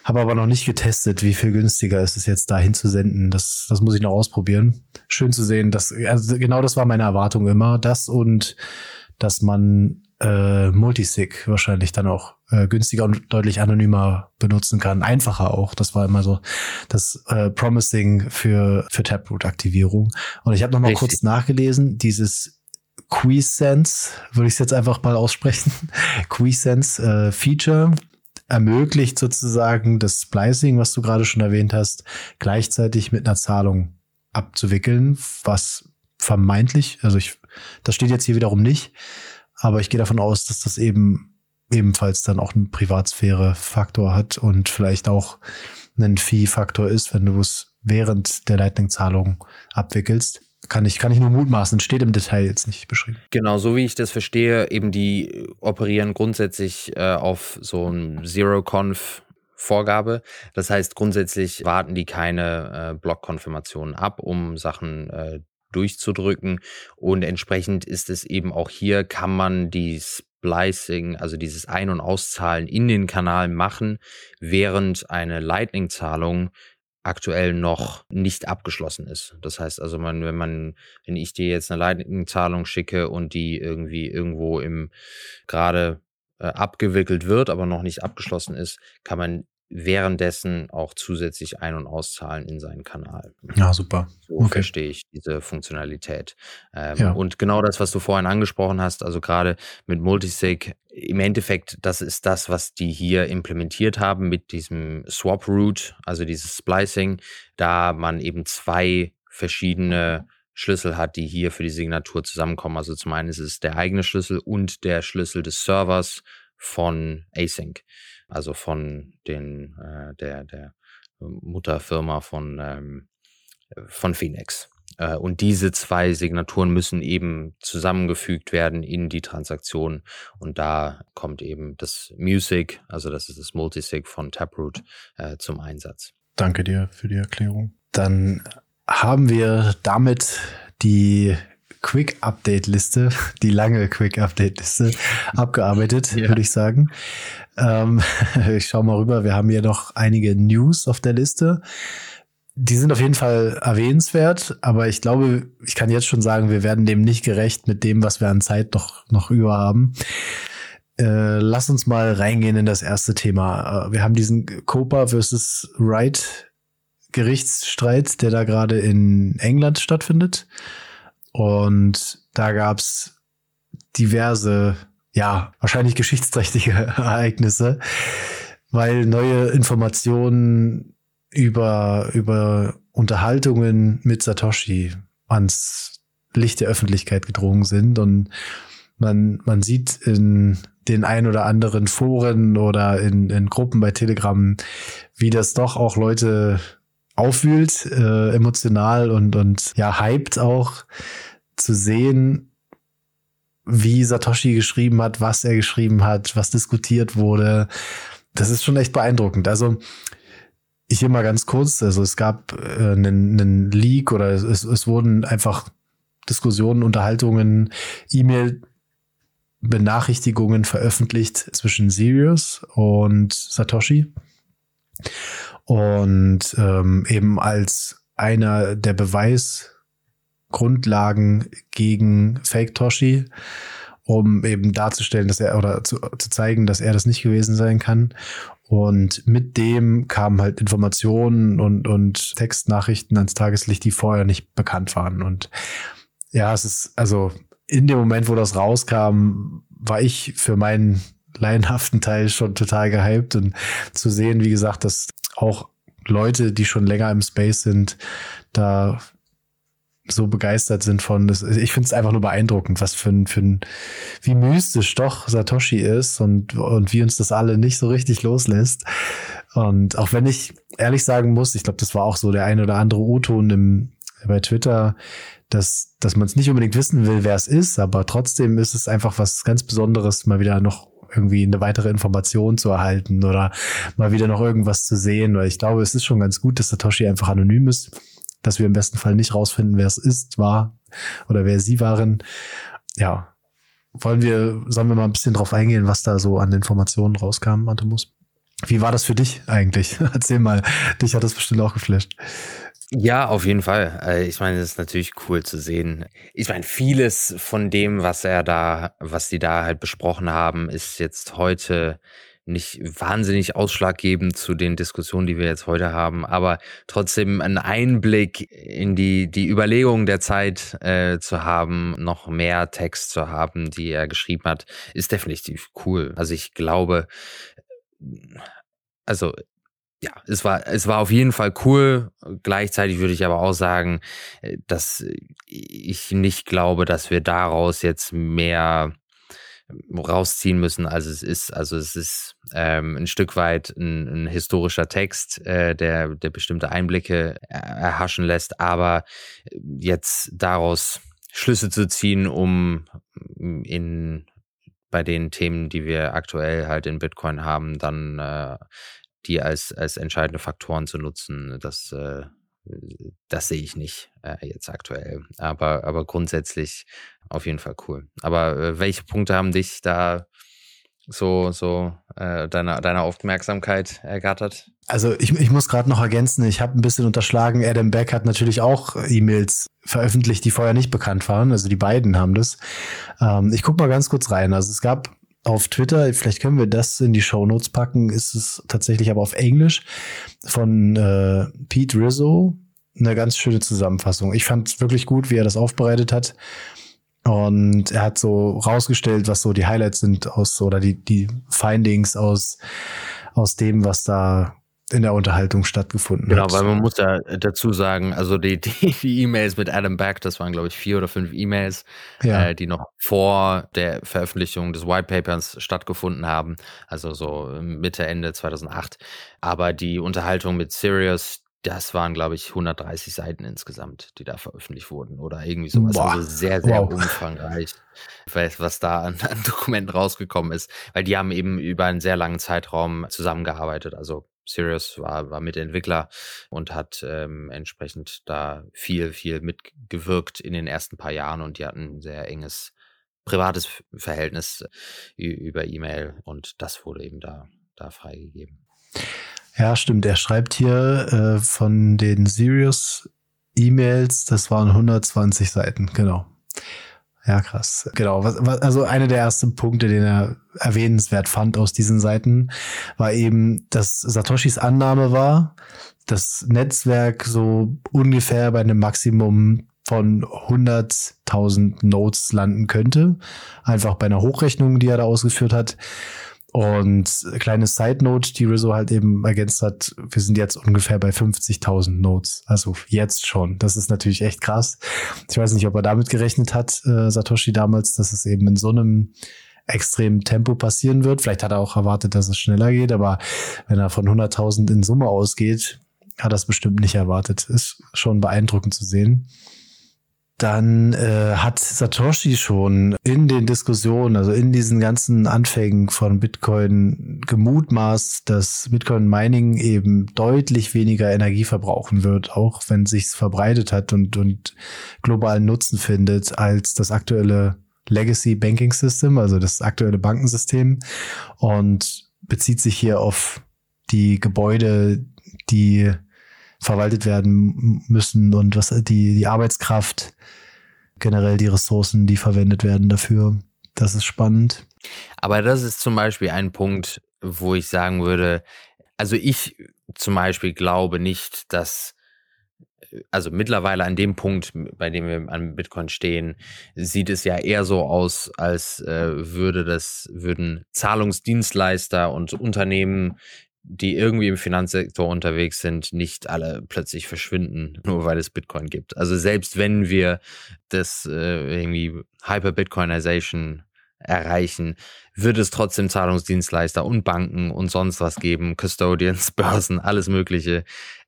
Speaker 2: Habe aber noch nicht getestet, wie viel günstiger ist es jetzt da hinzusenden. Das, das muss ich noch ausprobieren. Schön zu sehen, dass, also genau das war meine Erwartung immer. Das und dass man äh, Multisig wahrscheinlich dann auch äh, günstiger und deutlich anonymer benutzen kann. Einfacher auch. Das war immer so das äh, Promising für, für Taproot-Aktivierung. Und ich habe noch mal
Speaker 3: Richtig.
Speaker 2: kurz nachgelesen, dieses Quiescence, würde ich es jetzt einfach mal aussprechen, Quiescence äh, Feature ermöglicht sozusagen das Splicing, was du gerade schon erwähnt hast, gleichzeitig mit einer Zahlung abzuwickeln, was vermeintlich, also ich, das steht jetzt hier wiederum nicht, aber ich gehe davon aus, dass das eben ebenfalls dann auch einen Privatsphäre-Faktor hat und vielleicht auch einen Fee-Faktor ist, wenn du es während der Lightning-Zahlung abwickelst. Kann ich, kann ich nur mutmaßen, steht im Detail jetzt nicht beschrieben.
Speaker 3: Genau, so wie ich das verstehe, eben die operieren grundsätzlich äh, auf so ein Zero-Conf. Vorgabe. Das heißt, grundsätzlich warten die keine äh, Blockkonfirmationen ab, um Sachen äh, durchzudrücken. Und entsprechend ist es eben auch hier, kann man die Splicing, also dieses Ein- und Auszahlen in den Kanal machen, während eine Lightning-Zahlung aktuell noch nicht abgeschlossen ist. Das heißt also, man, wenn man, wenn ich dir jetzt eine Lightning-Zahlung schicke und die irgendwie irgendwo im gerade äh, abgewickelt wird, aber noch nicht abgeschlossen ist, kann man währenddessen auch zusätzlich ein- und auszahlen in seinen Kanal.
Speaker 2: Ja, super.
Speaker 3: So
Speaker 2: Okay.
Speaker 3: verstehe ich diese Funktionalität. Ähm,
Speaker 2: Ja.
Speaker 3: Und genau das, was du vorhin angesprochen hast, also gerade mit Multisig, im Endeffekt, das ist das, was die hier implementiert haben mit diesem Swap Root, also dieses Splicing, da man eben zwei verschiedene Schlüssel hat, die hier für die Signatur zusammenkommen. Also zum einen ist es der eigene Schlüssel und der Schlüssel des Servers von Async, also von den äh, der der Mutterfirma von ähm, von Phoenix. Äh, Und diese zwei Signaturen müssen eben zusammengefügt werden in die Transaktion. Und da kommt eben das Music, also das ist das Multisig von Taproot, äh, zum Einsatz.
Speaker 2: Danke dir für die Erklärung. Dann haben wir damit die Quick Update Liste, die lange Quick Update Liste abgearbeitet,
Speaker 3: Ja.
Speaker 2: würde ich sagen. Ähm, ich schaue mal rüber. Wir haben hier noch einige News auf der Liste. Die sind auf jeden Fall erwähnenswert, aber ich glaube, ich kann jetzt schon sagen, wir werden dem nicht gerecht mit dem, was wir an Zeit noch, noch über haben. Äh, lass uns mal reingehen in das erste Thema. Äh, wir haben diesen Copa versus Wright Gerichtsstreit, der da gerade in England stattfindet. Und da gab's diverse, ja, wahrscheinlich geschichtsträchtige Ereignisse, weil neue Informationen über, über Unterhaltungen mit Satoshi ans Licht der Öffentlichkeit gedrungen sind. Und man, man sieht in den ein oder anderen Foren oder in, in Gruppen bei Telegram, wie das doch auch Leute aufwühlt, äh, emotional und, und ja, hyped auch zu sehen, wie Satoshi geschrieben hat, was er geschrieben hat, was diskutiert wurde. Das ist schon echt beeindruckend. Also, ich hier mal ganz kurz, also es gab äh, einen, einen Leak oder es, es wurden einfach Diskussionen, Unterhaltungen, E-Mail Benachrichtigungen veröffentlicht zwischen Sirius und Satoshi. Und ähm, eben als einer der Beweisgrundlagen gegen Fake Toshi, um eben darzustellen, dass er oder zu, zu zeigen, dass er das nicht gewesen sein kann. Und mit dem kamen halt Informationen und, und Textnachrichten ans Tageslicht, die vorher nicht bekannt waren. Und ja, es ist, also in dem Moment, wo das rauskam, war ich für meinen laienhaften Teil schon total gehypt und zu sehen, wie gesagt, dass auch Leute, die schon länger im Space sind, da so begeistert sind von. Ich finde es einfach nur beeindruckend, was für ein, für ein, wie mystisch doch Satoshi ist und, und wie uns das alle nicht so richtig loslässt. Und auch wenn ich ehrlich sagen muss, ich glaube, das war auch so der ein oder andere O-Ton im, bei Twitter, dass, dass man es nicht unbedingt wissen will, wer es ist, aber trotzdem ist es einfach was ganz Besonderes, mal wieder noch irgendwie eine weitere Information zu erhalten oder mal wieder noch irgendwas zu sehen, weil ich glaube, es ist schon ganz gut, dass Satoshi einfach anonym ist, dass wir im besten Fall nicht rausfinden, wer es ist, war oder wer sie waren. Ja, wollen wir, sollen wir mal ein bisschen drauf eingehen, was da so an Informationen rauskam, Antemus? Wie war das für dich eigentlich? Erzähl mal, dich hat das bestimmt auch geflasht.
Speaker 3: Ja, auf jeden Fall. Äh, ich meine, es ist natürlich cool zu sehen. Ich meine, vieles von dem, was er da, was die da halt besprochen haben, ist jetzt heute nicht wahnsinnig ausschlaggebend zu den Diskussionen, die wir jetzt heute haben, aber trotzdem einen Einblick in die, die Überlegungen der Zeit äh, zu haben, noch mehr Text zu haben, die er geschrieben hat, ist definitiv cool. Also ich glaube, also ja, es war, es war auf jeden Fall cool. Gleichzeitig würde ich aber auch sagen, äh, dass ich nicht glaube, dass wir daraus jetzt mehr rausziehen müssen, als es ist. Also es ist ähm, ein Stück weit ein, ein historischer Text, äh, der, der bestimmte Einblicke erhaschen lässt, aber jetzt daraus Schlüsse zu ziehen, um in bei den Themen, die wir aktuell halt in Bitcoin haben, dann äh, die als, als entscheidende Faktoren zu nutzen, das, äh, das sehe ich nicht äh, jetzt aktuell. Aber, aber grundsätzlich auf jeden Fall cool. Aber äh, welche Punkte haben dich da so, so äh, deine, deine Aufmerksamkeit ergattert?
Speaker 2: Also ich, ich muss gerade noch ergänzen, ich habe ein bisschen unterschlagen, Adam Beck hat natürlich auch E-Mails veröffentlicht, die vorher nicht bekannt waren. Also die beiden haben das. Ähm, ich guck mal ganz kurz rein. Also es gab auf Twitter, vielleicht können wir das in die Show Notes packen, ist es tatsächlich aber auf Englisch von äh, Pete Rizzo eine ganz schöne Zusammenfassung. Ich fand es wirklich gut, wie er das aufbereitet hat. Und er hat so rausgestellt, was so die Highlights sind aus oder die, die Findings aus, aus dem, was da in der Unterhaltung stattgefunden
Speaker 3: genau,
Speaker 2: hat.
Speaker 3: Genau, weil man muss ja dazu sagen, also die die E-Mails mit Adam Back, das waren glaube ich vier oder fünf E-Mails, ja. äh, die noch vor der Veröffentlichung des White Papers stattgefunden haben, also so Mitte Ende 2008. Aber die Unterhaltung mit Sirius, das waren, glaube ich, 130 Seiten insgesamt, die da veröffentlicht wurden oder irgendwie sowas. Boah. Also sehr, sehr wow. umfangreich, was da an, an, Dokumenten rausgekommen ist. Weil die haben eben über einen sehr langen Zeitraum zusammengearbeitet. Also Sirius war, war Mitentwickler und hat ähm, entsprechend da viel, viel mitgewirkt in den ersten paar Jahren und die hatten ein sehr enges privates Verhältnis über E-Mail und das wurde eben da, da freigegeben.
Speaker 2: Ja, stimmt. Er schreibt hier äh, von den Sirius E-Mails, das waren 120 Seiten, genau. Ja, krass. Genau. Also einer der ersten Punkte, den er erwähnenswert fand aus diesen Seiten, war eben, dass Satoshis Annahme war, das Netzwerk so ungefähr bei einem Maximum von 100.000 Nodes landen könnte. Einfach bei einer Hochrechnung, die er da ausgeführt hat. Und kleine Side Note, die Rizzo halt eben ergänzt hat, wir sind jetzt ungefähr bei 50.000 Notes. Also jetzt schon. Das ist natürlich echt krass. Ich weiß nicht, ob er damit gerechnet hat, äh, Satoshi damals, dass es eben in so einem extremen Tempo passieren wird. Vielleicht hat er auch erwartet, dass es schneller geht, aber wenn er von 100.000 in Summe ausgeht, hat er es bestimmt nicht erwartet. Ist schon beeindruckend zu sehen dann äh, hat Satoshi schon in den Diskussionen, also in diesen ganzen Anfängen von Bitcoin gemutmaßt, dass Bitcoin Mining eben deutlich weniger Energie verbrauchen wird, auch wenn sich's verbreitet hat und, und globalen Nutzen findet als das aktuelle Legacy Banking System, also das aktuelle Bankensystem und bezieht sich hier auf die Gebäude, die verwaltet werden müssen und was die, die Arbeitskraft, generell die Ressourcen, die verwendet werden dafür. Das ist spannend.
Speaker 3: Aber das ist zum Beispiel ein Punkt, wo ich sagen würde, also ich zum Beispiel glaube nicht, dass also mittlerweile an dem Punkt, bei dem wir an Bitcoin stehen, sieht es ja eher so aus, als äh, würde das, würden Zahlungsdienstleister und Unternehmen die irgendwie im Finanzsektor unterwegs sind, nicht alle plötzlich verschwinden, nur weil es Bitcoin gibt. Also selbst wenn wir das äh, irgendwie Hyper-Bitcoinization erreichen, wird es trotzdem Zahlungsdienstleister und Banken und sonst was geben, Custodians, Börsen, alles Mögliche.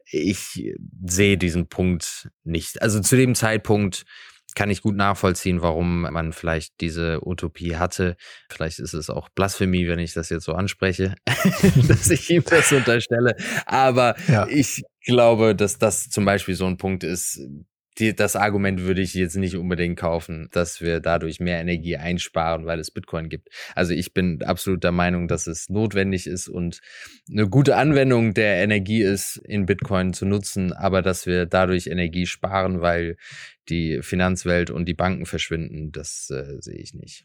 Speaker 3: Ich sehe diesen Punkt nicht. Also zu dem Zeitpunkt kann ich gut nachvollziehen, warum man vielleicht diese Utopie hatte. Vielleicht ist es auch Blasphemie, wenn ich das jetzt so anspreche, dass ich ihm das unterstelle. Aber ja. ich glaube, dass das zum Beispiel so ein Punkt ist, die, das Argument würde ich jetzt nicht unbedingt kaufen, dass wir dadurch mehr Energie einsparen, weil es Bitcoin gibt. Also ich bin absolut der Meinung, dass es notwendig ist und eine gute Anwendung der Energie ist, in Bitcoin zu nutzen, aber dass wir dadurch Energie sparen, weil die Finanzwelt und die Banken verschwinden, das äh, sehe ich nicht.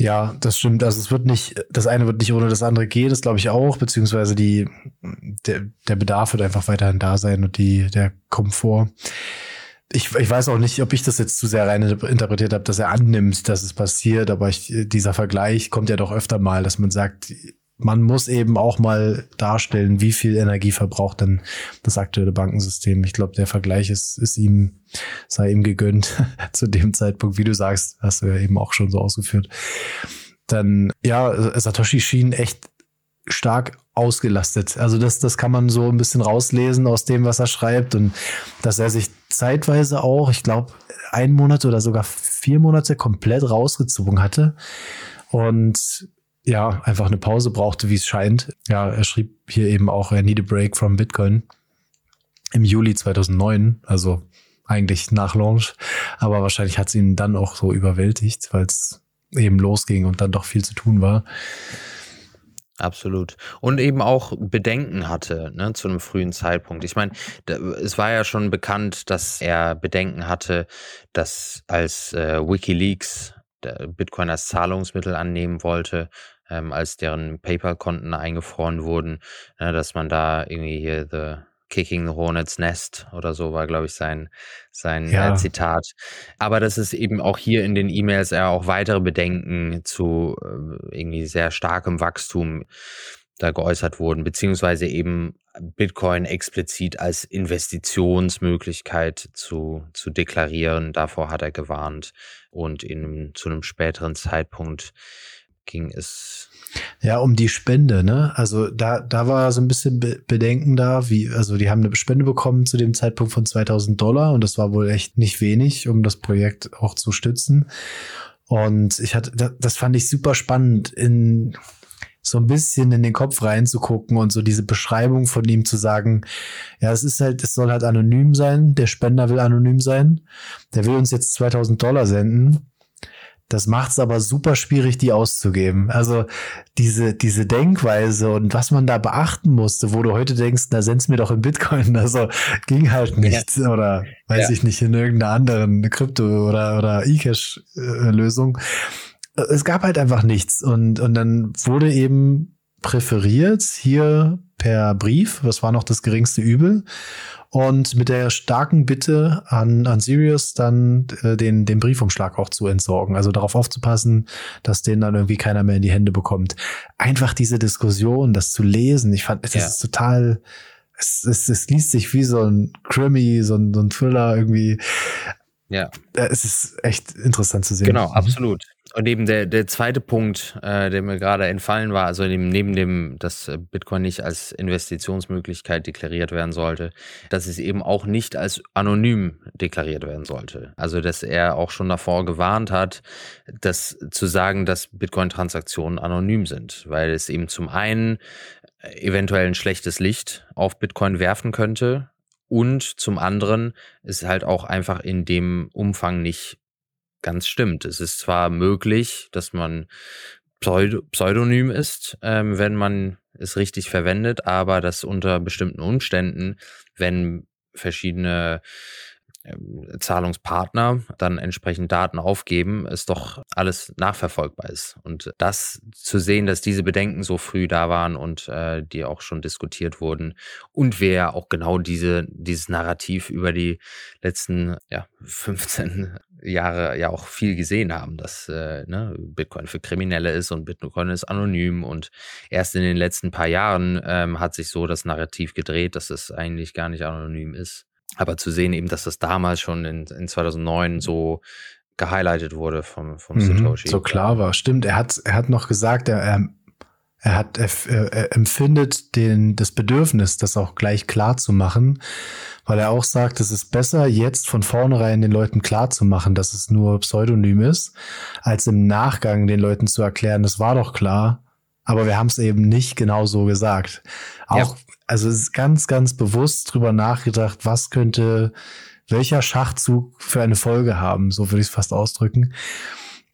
Speaker 2: Ja, das stimmt. Also es wird nicht, das eine wird nicht ohne das andere gehen, das glaube ich auch, beziehungsweise die, der, der Bedarf wird einfach weiterhin da sein und die, der Komfort. Ich, ich weiß auch nicht, ob ich das jetzt zu sehr rein interpretiert habe, dass er annimmt, dass es passiert, aber ich, dieser Vergleich kommt ja doch öfter mal, dass man sagt, man muss eben auch mal darstellen, wie viel Energie verbraucht denn das aktuelle Bankensystem. Ich glaube, der Vergleich ist, ist ihm, sei ihm gegönnt zu dem Zeitpunkt, wie du sagst, hast du ja eben auch schon so ausgeführt. Dann, ja, Satoshi schien echt stark ausgelastet. Also das, das kann man so ein bisschen rauslesen aus dem, was er schreibt und dass er sich zeitweise auch, ich glaube, ein Monat oder sogar vier Monate komplett rausgezogen hatte und ja, einfach eine Pause brauchte, wie es scheint. Ja, er schrieb hier eben auch, er need a break from Bitcoin im Juli 2009, also eigentlich nach Launch, aber wahrscheinlich hat es ihn dann auch so überwältigt, weil es eben losging und dann doch viel zu tun war.
Speaker 3: Absolut. Und eben auch Bedenken hatte ne, zu einem frühen Zeitpunkt. Ich meine, es war ja schon bekannt, dass er Bedenken hatte, dass als äh, Wikileaks Bitcoin als Zahlungsmittel annehmen wollte, ähm, als deren PayPal-Konten eingefroren wurden, ne, dass man da irgendwie hier the Kicking the Hornets Nest oder so war, glaube ich, sein, sein ja. äh, Zitat. Aber dass es eben auch hier in den E-Mails ja auch weitere Bedenken zu äh, irgendwie sehr starkem Wachstum da geäußert wurden, beziehungsweise eben Bitcoin explizit als Investitionsmöglichkeit zu, zu deklarieren. Davor hat er gewarnt und in, zu einem späteren Zeitpunkt ging es.
Speaker 2: Ja, um die Spende, ne? Also da, da war so ein bisschen Bedenken da, wie, also die haben eine Spende bekommen zu dem Zeitpunkt von 2000 Dollar und das war wohl echt nicht wenig, um das Projekt auch zu stützen. Und ich hatte, das fand ich super spannend in, so ein bisschen in den Kopf reinzugucken und so diese Beschreibung von ihm zu sagen, ja, es ist halt, es soll halt anonym sein, der Spender will anonym sein, der will uns jetzt 2000 Dollar senden. Das macht es aber super schwierig, die auszugeben. Also diese, diese Denkweise und was man da beachten musste, wo du heute denkst, na send's mir doch in Bitcoin. Also ging halt nicht. Ja. Oder weiß ja. ich nicht, in irgendeiner anderen Krypto- oder, oder E-Cash-Lösung. Es gab halt einfach nichts. Und, und dann wurde eben präferiert hier per Brief, was war noch das geringste Übel und mit der starken Bitte an, an Sirius dann äh, den, den Briefumschlag auch zu entsorgen. Also darauf aufzupassen, dass den dann irgendwie keiner mehr in die Hände bekommt. Einfach diese Diskussion, das zu lesen, ich fand, das ja. ist total, es, es, es liest sich wie so ein Krimi, so ein, so ein Thriller irgendwie.
Speaker 3: Ja.
Speaker 2: Äh, es ist echt interessant zu sehen.
Speaker 3: Genau, absolut. Und eben der, der zweite Punkt, äh, der mir gerade entfallen war, also neben, neben dem, dass äh, Bitcoin nicht als Investitionsmöglichkeit deklariert werden sollte, dass es eben auch nicht als anonym deklariert werden sollte. Also dass er auch schon davor gewarnt hat, dass zu sagen, dass Bitcoin-Transaktionen anonym sind, weil es eben zum einen eventuell ein schlechtes Licht auf Bitcoin werfen könnte und zum anderen ist halt auch einfach in dem Umfang nicht ganz stimmt. Es ist zwar möglich, dass man Pseudonym ist, ähm, wenn man es richtig verwendet, aber dass unter bestimmten Umständen, wenn verschiedene ähm, Zahlungspartner dann entsprechend Daten aufgeben, es doch alles nachverfolgbar ist. Und das zu sehen, dass diese Bedenken so früh da waren und äh, die auch schon diskutiert wurden und ja auch genau diese, dieses Narrativ über die letzten ja, 15 Jahre ja auch viel gesehen haben, dass äh, ne, Bitcoin für Kriminelle ist und Bitcoin ist anonym und erst in den letzten paar Jahren ähm, hat sich so das Narrativ gedreht, dass es eigentlich gar nicht anonym ist. Aber zu sehen eben, dass das damals schon in, in 2009 so gehighlightet wurde vom, vom mhm, Satoshi.
Speaker 2: So klar war, stimmt. Er hat, er hat noch gesagt, er, er, hat, er, er empfindet den, das Bedürfnis, das auch gleich klar zu machen, weil er auch sagt, es ist besser, jetzt von vornherein den Leuten klar zu machen, dass es nur Pseudonym ist, als im Nachgang den Leuten zu erklären, es war doch klar, aber wir haben es eben nicht genau so gesagt. Auch, ja. also es ist ganz, ganz bewusst drüber nachgedacht, was könnte welcher Schachzug für eine Folge haben, so würde ich es fast ausdrücken.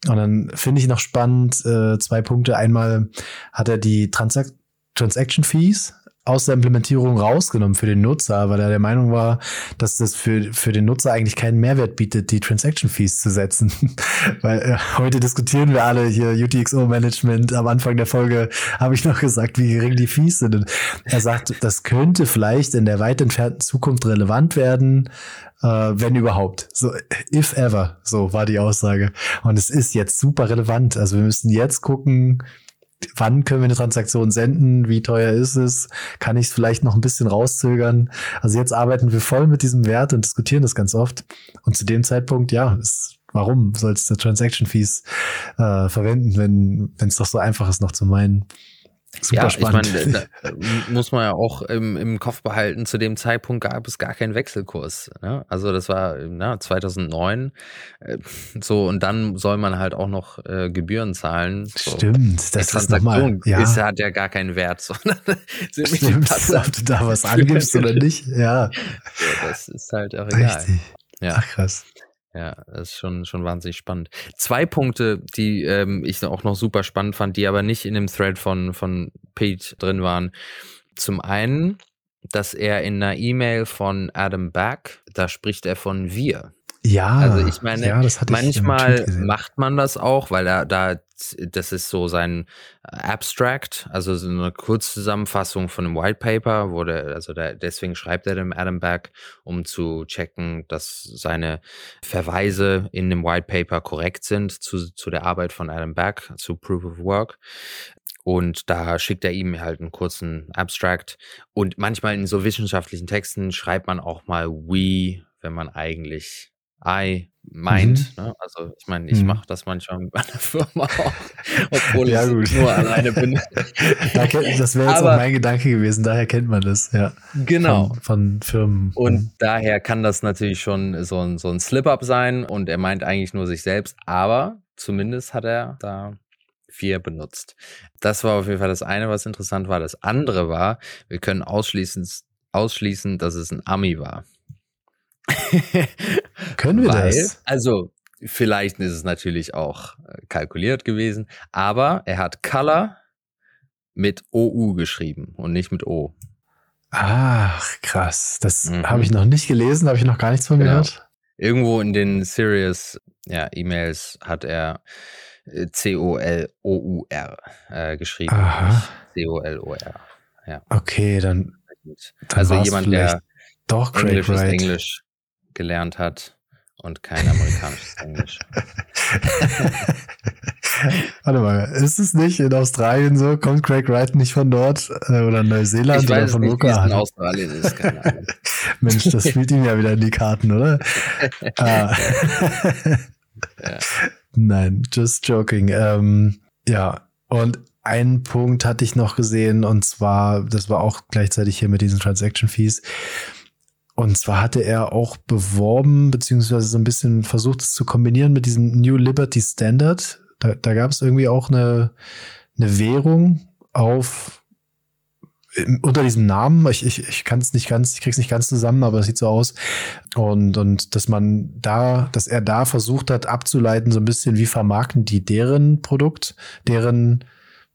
Speaker 2: Und dann finde ich noch spannend äh, zwei Punkte. Einmal hat er die Transak Transaction Fees aus der Implementierung rausgenommen für den Nutzer, weil er der Meinung war, dass das für, für den Nutzer eigentlich keinen Mehrwert bietet, die Transaction Fees zu setzen. weil äh, heute diskutieren wir alle hier UTXO Management. Am Anfang der Folge habe ich noch gesagt, wie gering die Fees sind. Und er sagt, das könnte vielleicht in der weit entfernten Zukunft relevant werden, äh, wenn überhaupt. So, if ever, so war die Aussage. Und es ist jetzt super relevant. Also wir müssen jetzt gucken, wann können wir eine Transaktion senden, wie teuer ist es, kann ich es vielleicht noch ein bisschen rauszögern. Also jetzt arbeiten wir voll mit diesem Wert und diskutieren das ganz oft. Und zu dem Zeitpunkt, ja, ist, warum sollst du Transaction Fees äh, verwenden, wenn es doch so einfach ist, noch zu meinen?
Speaker 3: Super ja, spannend. ich meine, muss man ja auch im, im Kopf behalten, zu dem Zeitpunkt gab es gar keinen Wechselkurs. Ne? Also das war na, 2009. Äh, so, und dann soll man halt auch noch äh, Gebühren zahlen. So.
Speaker 2: Stimmt, das ist,
Speaker 3: ja. ist hat ja gar keinen Wert. Sondern
Speaker 2: Stimmt, ob du da was angibst oder nicht. Ja.
Speaker 3: So, das ist halt auch egal.
Speaker 2: Richtig. Ja. Ach krass.
Speaker 3: Ja, das ist schon, schon wahnsinnig spannend. Zwei Punkte, die ähm, ich auch noch super spannend fand, die aber nicht in dem Thread von, von Pete drin waren. Zum einen, dass er in einer E-Mail von Adam Back, da spricht er von wir.
Speaker 2: Ja,
Speaker 3: also ich meine, ja, manchmal macht man das auch, weil er da, das ist so sein Abstract, also so eine Kurzzusammenfassung von einem White Paper, wo der, also der, deswegen schreibt er dem Adam Back, um zu checken, dass seine Verweise in dem White Paper korrekt sind zu, zu der Arbeit von Adam Back, zu Proof of Work. Und da schickt er ihm halt einen kurzen Abstract. Und manchmal in so wissenschaftlichen Texten schreibt man auch mal we, wenn man eigentlich I meint. Mhm. Ne? Also ich meine, ich mhm. mache das manchmal mit meiner Firma auch, obwohl ja, ich nur alleine bin.
Speaker 2: das wäre jetzt Aber, auch mein Gedanke gewesen, daher kennt man das, ja.
Speaker 3: Genau.
Speaker 2: Von, von Firmen.
Speaker 3: Und mhm. daher kann das natürlich schon so ein, so ein Slip-up sein und er meint eigentlich nur sich selbst, aber zumindest hat er da vier benutzt. Das war auf jeden Fall das eine, was interessant war. Das andere war, wir können ausschließen, ausschließen dass es ein Ami war.
Speaker 2: Können wir Weil, das?
Speaker 3: Also, vielleicht ist es natürlich auch äh, kalkuliert gewesen, aber er hat Color mit OU geschrieben und nicht mit O.
Speaker 2: Ach, krass. Das mhm. habe ich noch nicht gelesen, habe ich noch gar nichts von genau. gehört.
Speaker 3: Irgendwo in den Serious ja, E-Mails hat er äh, C-O-L-O-U-R äh, geschrieben. C-O-L-O-R. Ja.
Speaker 2: Okay, dann.
Speaker 3: dann also jemand, der
Speaker 2: doch Craig
Speaker 3: Englisch Englisch gelernt hat und kein amerikanisches Englisch.
Speaker 2: Warte mal, ist es nicht in Australien so? Kommt Craig Wright nicht von dort äh, oder Neuseeland
Speaker 3: ich
Speaker 2: oder
Speaker 3: weiß
Speaker 2: von
Speaker 3: nicht, in Australien ist, keine Ahnung.
Speaker 2: Mensch, das spielt ihm ja wieder in die Karten, oder? ah. ja. Nein, just joking. Ähm, ja, und einen Punkt hatte ich noch gesehen und zwar, das war auch gleichzeitig hier mit diesen Transaction Fees. Und zwar hatte er auch beworben, beziehungsweise so ein bisschen versucht, es zu kombinieren mit diesem New Liberty Standard. Da, da gab es irgendwie auch eine, eine Währung auf unter diesem Namen, ich, ich, ich kann es nicht ganz, ich krieg's nicht ganz zusammen, aber es sieht so aus. Und, und dass man da, dass er da versucht hat abzuleiten, so ein bisschen, wie vermarkten die deren Produkt, deren,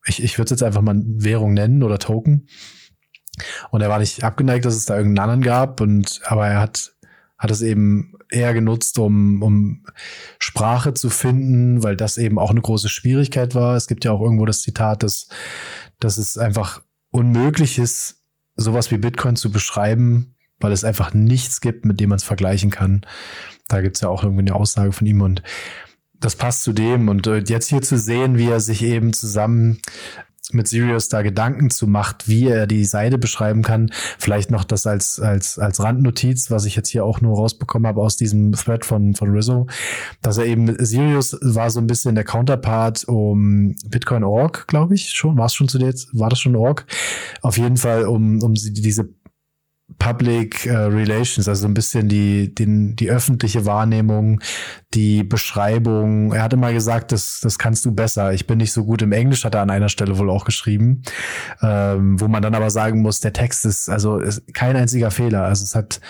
Speaker 2: ich, ich würde es jetzt einfach mal Währung nennen oder Token. Und er war nicht abgeneigt, dass es da irgendeinen anderen gab. Und, aber er hat, hat es eben eher genutzt, um, um Sprache zu finden, weil das eben auch eine große Schwierigkeit war. Es gibt ja auch irgendwo das Zitat, dass, dass es einfach unmöglich ist, sowas wie Bitcoin zu beschreiben, weil es einfach nichts gibt, mit dem man es vergleichen kann. Da gibt es ja auch irgendwie eine Aussage von ihm und das passt zu dem. Und äh, jetzt hier zu sehen, wie er sich eben zusammen mit Sirius da Gedanken zu macht, wie er die Seite beschreiben kann. Vielleicht noch das als, als, als Randnotiz, was ich jetzt hier auch nur rausbekommen habe aus diesem Thread von, von Rizzo, dass er eben, Sirius war so ein bisschen der Counterpart um Bitcoin Org, glaube ich, schon. War es schon zu der, war das schon Org? Auf jeden Fall um, um diese Public uh, Relations, also ein bisschen die, den, die öffentliche Wahrnehmung, die Beschreibung. Er hatte mal gesagt, das, das kannst du besser. Ich bin nicht so gut im Englisch, hat er an einer Stelle wohl auch geschrieben, ähm, wo man dann aber sagen muss, der Text ist also ist kein einziger Fehler. Also es hat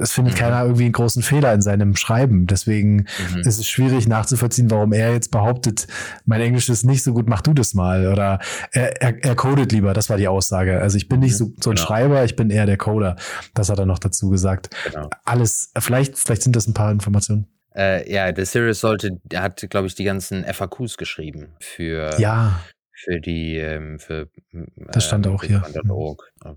Speaker 2: es findet
Speaker 3: Mhm.
Speaker 2: keiner irgendwie einen großen Fehler in seinem Schreiben. Deswegen
Speaker 3: Mhm.
Speaker 2: ist es schwierig nachzuvollziehen, warum er jetzt behauptet, mein Englisch ist nicht so gut, mach du das mal. Oder er, er, er codet lieber, das war die Aussage. Also ich bin nicht so, so ein
Speaker 3: Genau.
Speaker 2: Schreiber, ich bin eher der Coder. Das hat er noch dazu gesagt.
Speaker 3: Genau.
Speaker 2: Alles, vielleicht, vielleicht sind das ein paar Informationen.
Speaker 3: Äh, ja, der Sirius sollte, hat, glaube ich, die ganzen FAQs geschrieben für,
Speaker 2: Ja,
Speaker 3: für die, ähm, für
Speaker 2: Das stand auch hier.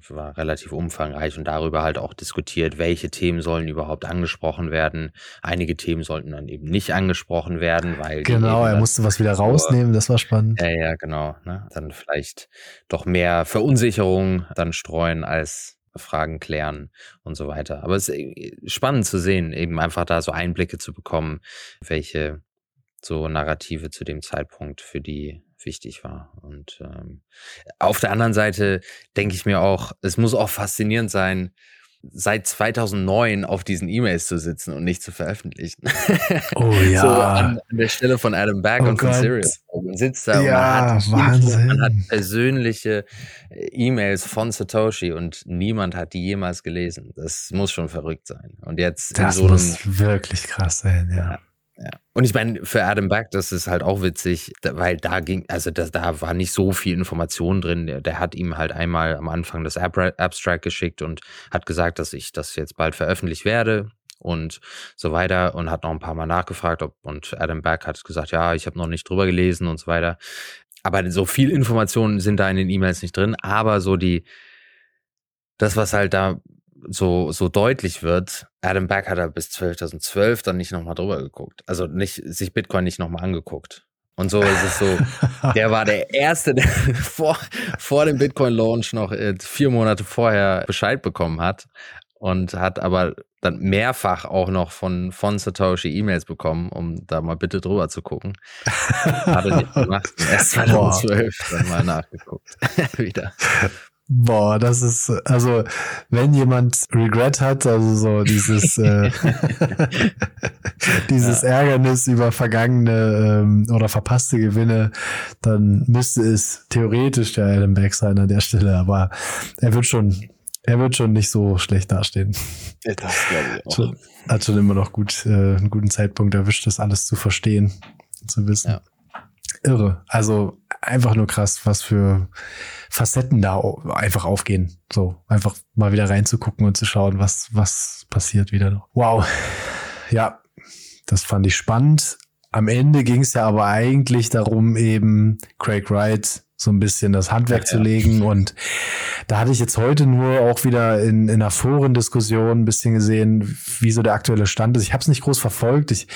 Speaker 3: War relativ umfangreich und darüber halt auch diskutiert, welche Themen sollen überhaupt angesprochen werden. Einige Themen sollten dann eben nicht angesprochen werden, weil
Speaker 2: genau, er musste was wieder rausnehmen, das war spannend.
Speaker 3: Ja, ja, genau. Ne? Dann vielleicht doch mehr Verunsicherung dann streuen als Fragen klären und so weiter. Aber es ist äh, spannend zu sehen, eben einfach da so Einblicke zu bekommen, welche so Narrative zu dem Zeitpunkt für die wichtig war. Und ähm, auf der anderen Seite denke ich mir auch, es muss auch faszinierend sein, seit 2009 auf diesen E-Mails zu sitzen und nicht zu veröffentlichen.
Speaker 2: Oh ja.
Speaker 3: So an, an der Stelle von Adam Back
Speaker 2: Oh
Speaker 3: und von. Sirius. Man sitzt da
Speaker 2: Ja,
Speaker 3: und man hat,
Speaker 2: Wahnsinn.
Speaker 3: man hat persönliche äh, E-Mails von Satoshi und niemand hat die jemals gelesen. Das muss schon verrückt sein. Und jetzt
Speaker 2: das
Speaker 3: so einem
Speaker 2: muss wirklich krass sein, ja.
Speaker 3: Und ich meine, für Adam Back, das ist halt auch witzig, weil da ging, also das, da war nicht so viel Information drin. Der, der hat ihm halt einmal am Anfang das Abra- Abstract geschickt und hat gesagt, dass ich das jetzt bald veröffentlicht werde und so weiter und hat noch ein paar Mal nachgefragt, ob und Adam Back hat gesagt, ja, ich habe noch nicht drüber gelesen und so weiter. Aber so viel Informationen sind da in den E-Mails nicht drin, aber so die, das, was halt da so, so deutlich wird, Adam Back hat er bis 2012 dann nicht nochmal drüber geguckt. Also nicht, sich Bitcoin nicht nochmal angeguckt. Und so ist es so, der war der Erste, der vor, vor dem Bitcoin-Launch noch äh, vier Monate vorher Bescheid bekommen hat und hat aber dann mehrfach auch noch von, von Satoshi E-Mails bekommen, um da mal bitte drüber zu gucken. Hat er nicht gemacht. Erst 2012 dann mal nachgeguckt. Wieder.
Speaker 2: Boah, das ist, also, wenn jemand Regret hat, also so dieses, äh, dieses Ärgernis über vergangene ähm, oder verpasste Gewinne, dann müsste es theoretisch der Adam Back sein an der Stelle, aber er wird schon, er wird schon nicht so schlecht dastehen.
Speaker 3: Das glaube ich
Speaker 2: Schon, hat schon immer noch gut, äh, einen guten Zeitpunkt erwischt, das alles zu verstehen, zu wissen.
Speaker 3: Ja.
Speaker 2: Irre. Also einfach nur krass, was für Facetten da einfach aufgehen. So, einfach mal wieder reinzugucken und zu schauen, was, was passiert wieder noch. Wow. Ja, das fand ich spannend. Am Ende ging es ja aber eigentlich darum, eben Craig Wright so ein bisschen das Handwerk
Speaker 3: Ja,
Speaker 2: zu
Speaker 3: ja.
Speaker 2: legen. Und da hatte ich jetzt heute nur auch wieder in, in einer Forendiskussion ein bisschen gesehen, wie so der aktuelle Stand ist. Ich habe es nicht groß verfolgt. Ich,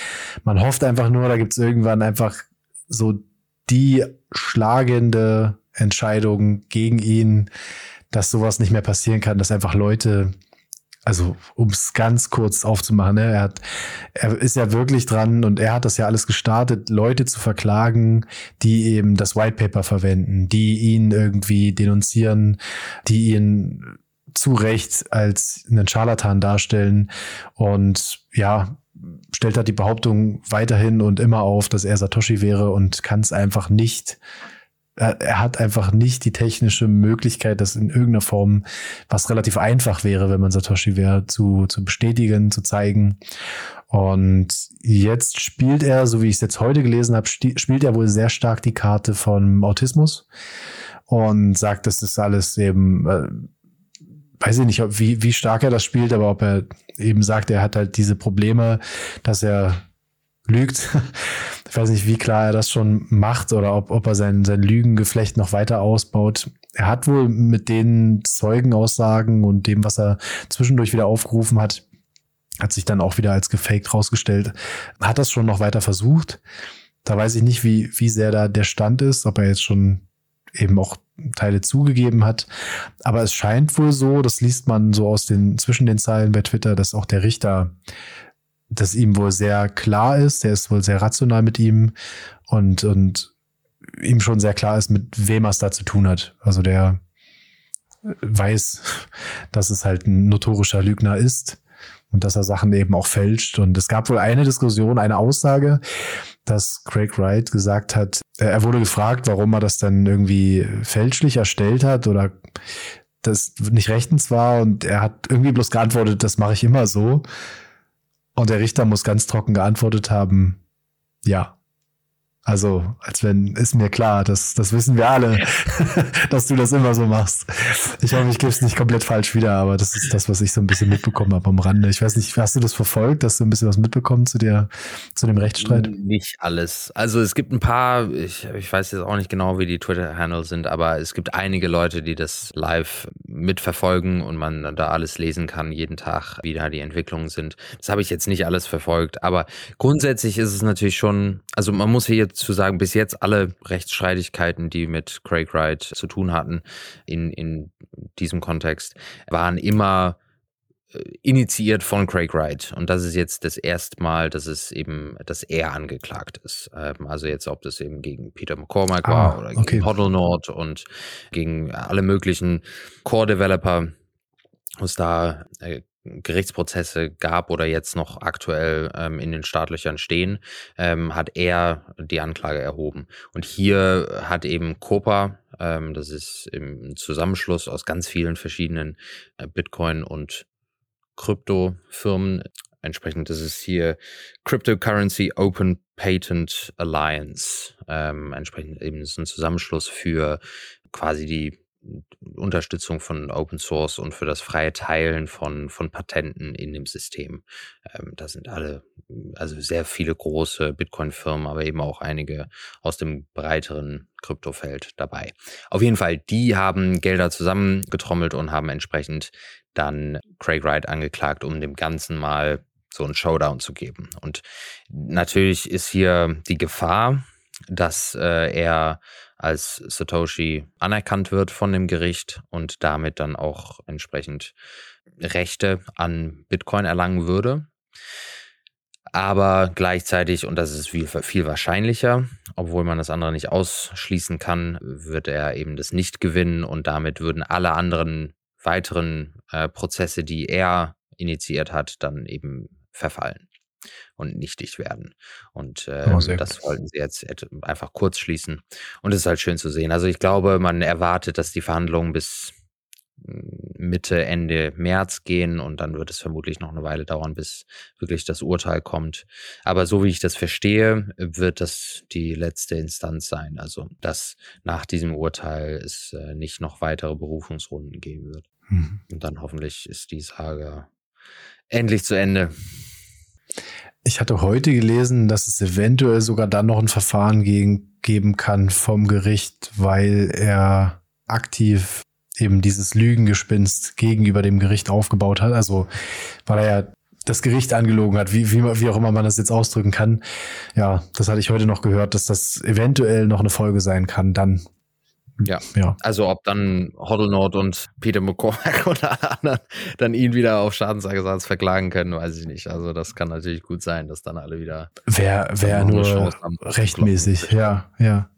Speaker 2: man hofft einfach nur, da gibt es irgendwann einfach so die schlagende Entscheidung gegen ihn, dass sowas nicht mehr passieren kann, dass einfach Leute, also um es ganz kurz aufzumachen, ne, er hat, er ist ja wirklich dran und er hat das ja alles gestartet, Leute zu verklagen, die eben das White Paper verwenden, die ihn irgendwie denunzieren, die ihn zu Recht als einen Scharlatan darstellen und ja, stellt halt die Behauptung weiterhin und immer auf, dass er Satoshi wäre und kann es einfach nicht. Er, er hat einfach nicht die technische Möglichkeit, das in irgendeiner Form, was relativ einfach wäre, wenn man Satoshi wäre, zu, zu bestätigen, zu zeigen. Und jetzt spielt er, so wie ich es jetzt heute gelesen habe, spielt er wohl sehr stark die Karte von Autismus und sagt, das ist alles eben, äh, weiß ich nicht, ob, wie, wie stark er das spielt, aber ob er eben sagt, er hat halt diese Probleme, dass er lügt. Ich weiß nicht, wie klar er das schon macht oder ob, ob er sein, sein Lügengeflecht noch weiter ausbaut. Er hat wohl mit den Zeugenaussagen und dem, was er zwischendurch wieder aufgerufen hat, hat sich dann auch wieder als gefaked rausgestellt, hat das schon noch weiter versucht. Da weiß ich nicht, wie, wie sehr da der Stand ist, ob er jetzt schon eben auch Teile zugegeben hat. Aber es scheint wohl so, das liest man so aus den, zwischen den Zeilen bei Twitter, dass auch der Richter, dass ihm wohl sehr klar ist, der ist wohl sehr rational mit ihm und, und ihm schon sehr klar ist, mit wem er es da zu tun hat. Also der weiß, dass es halt ein notorischer Lügner ist und dass er Sachen eben auch fälscht. Und es gab wohl eine Diskussion, eine Aussage, dass Craig Wright gesagt hat, äh, er wurde gefragt, warum er das dann irgendwie fälschlich erstellt hat oder das nicht rechtens war und er hat irgendwie bloß geantwortet, das mache ich immer so. Und der Richter muss ganz trocken geantwortet haben, ja. Also, als wenn, ist mir klar, das, das wissen wir alle, dass du das immer so machst. Ich hoffe, ich gebe es nicht komplett falsch wieder, aber das ist das, was ich so ein bisschen mitbekommen habe am Rande. Ich weiß nicht, hast du das verfolgt? Hast du ein bisschen was mitbekommen zu der, zu dem Rechtsstreit?
Speaker 3: Nicht alles. Also es gibt ein paar, ich, ich weiß jetzt auch nicht genau, wie die Twitter-Handles sind, aber es gibt einige Leute, die das live mitverfolgen und man da alles lesen kann, jeden Tag, wie da die Entwicklungen sind. Das habe ich jetzt nicht alles verfolgt, aber grundsätzlich ist es natürlich schon, also man muss hier zu sagen, bis jetzt alle Rechtsstreitigkeiten, die mit Craig Wright zu tun hatten, in, in diesem Kontext, waren immer äh, initiiert von Craig Wright. Und das ist jetzt das erste Mal, dass es eben, dass er angeklagt ist. Ähm, also jetzt, ob das eben gegen Peter McCormack ah, war oder gegen okay. Hoddelnord und gegen alle möglichen Core-Developer, was da äh, Gerichtsprozesse gab oder jetzt noch aktuell ähm, in den Startlöchern stehen, ähm, hat er die Anklage erhoben. Und hier hat eben Copa, ähm, das ist im Zusammenschluss aus ganz vielen verschiedenen äh, Bitcoin- und Kryptofirmen, entsprechend, das ist hier Cryptocurrency Open Patent Alliance, ähm, entsprechend eben ist ein Zusammenschluss für quasi die Unterstützung von Open Source und für das freie Teilen von, von Patenten in dem System. Ähm, da sind alle, also sehr viele große Bitcoin-Firmen, aber eben auch einige aus dem breiteren Kryptofeld dabei. Auf jeden Fall, die haben Gelder zusammengetrommelt und haben entsprechend dann Craig Wright angeklagt, um dem Ganzen mal so einen Showdown zu geben. Und natürlich ist hier die Gefahr, dass äh, er als Satoshi anerkannt wird von dem Gericht und damit dann auch entsprechend Rechte an Bitcoin erlangen würde. Aber gleichzeitig, und das ist viel, viel wahrscheinlicher, obwohl man das andere nicht ausschließen kann, wird er eben das nicht gewinnen und damit würden alle anderen weiteren äh, Prozesse, die er initiiert hat, dann eben verfallen und nichtig werden. Und äh, oh, das wollten sie jetzt einfach kurz schließen. Und es ist halt schön zu sehen. Also ich glaube, man erwartet, dass die Verhandlungen bis hm, Mitte, Ende März gehen und dann wird es vermutlich noch eine Weile dauern, bis wirklich das Urteil kommt. Aber so wie ich das verstehe, wird das die letzte Instanz sein. Also, dass nach diesem Urteil es äh, nicht noch weitere Berufungsrunden geben wird. Mhm. Und dann hoffentlich ist die Saga endlich zu Ende.
Speaker 2: Ich hatte heute gelesen, dass es eventuell sogar dann noch ein Verfahren gegen, geben kann vom Gericht, weil er aktiv eben dieses Lügengespinst gegenüber dem Gericht aufgebaut hat. Also weil er ja das Gericht angelogen hat, wie, wie, wie auch immer man das jetzt ausdrücken kann. Ja, das hatte ich heute noch gehört, dass das eventuell noch eine Folge sein kann, dann
Speaker 3: ja. ja. Also ob dann Hoddlenot und Peter McCormack oder alle anderen dann ihn wieder auf Schadensersatz verklagen können, weiß ich nicht. Also das kann natürlich gut sein, dass dann alle wieder.
Speaker 2: Wäre wär nur haben, rechtmäßig, ja, ja.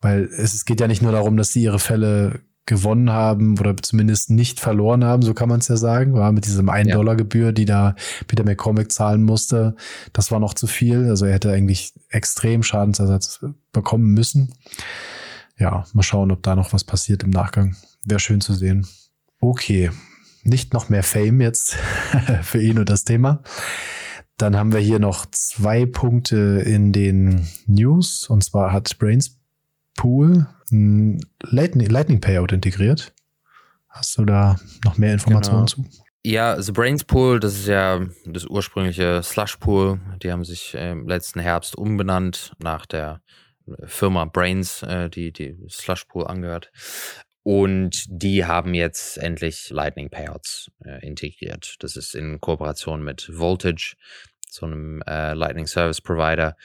Speaker 2: Weil es geht ja nicht nur darum, dass sie ihre Fälle gewonnen haben oder zumindest nicht verloren haben, so kann man es ja sagen, war mit diesem 1 Dollar Gebühr, die da Peter McCormack zahlen musste, das war noch zu viel. Also er hätte eigentlich extrem Schadensersatz bekommen müssen ja, mal schauen, ob da noch was passiert im Nachgang. Wäre schön zu sehen. Okay, nicht noch mehr Fame jetzt für ihn und das Thema. Dann haben wir hier noch zwei Punkte in den News. Und zwar hat Brains Pool ein Lightning, Lightning Payout integriert. Hast du da noch mehr Informationen genau. zu?
Speaker 3: Ja, The Brains Pool, das ist ja das ursprüngliche Slush Pool. Die haben sich im letzten Herbst umbenannt nach der Firma Brains, äh, die, die Slushpool angehört. Und die haben jetzt endlich Lightning Payouts äh, integriert. Das ist in Kooperation mit Voltage, so einem äh, Lightning Service Provider.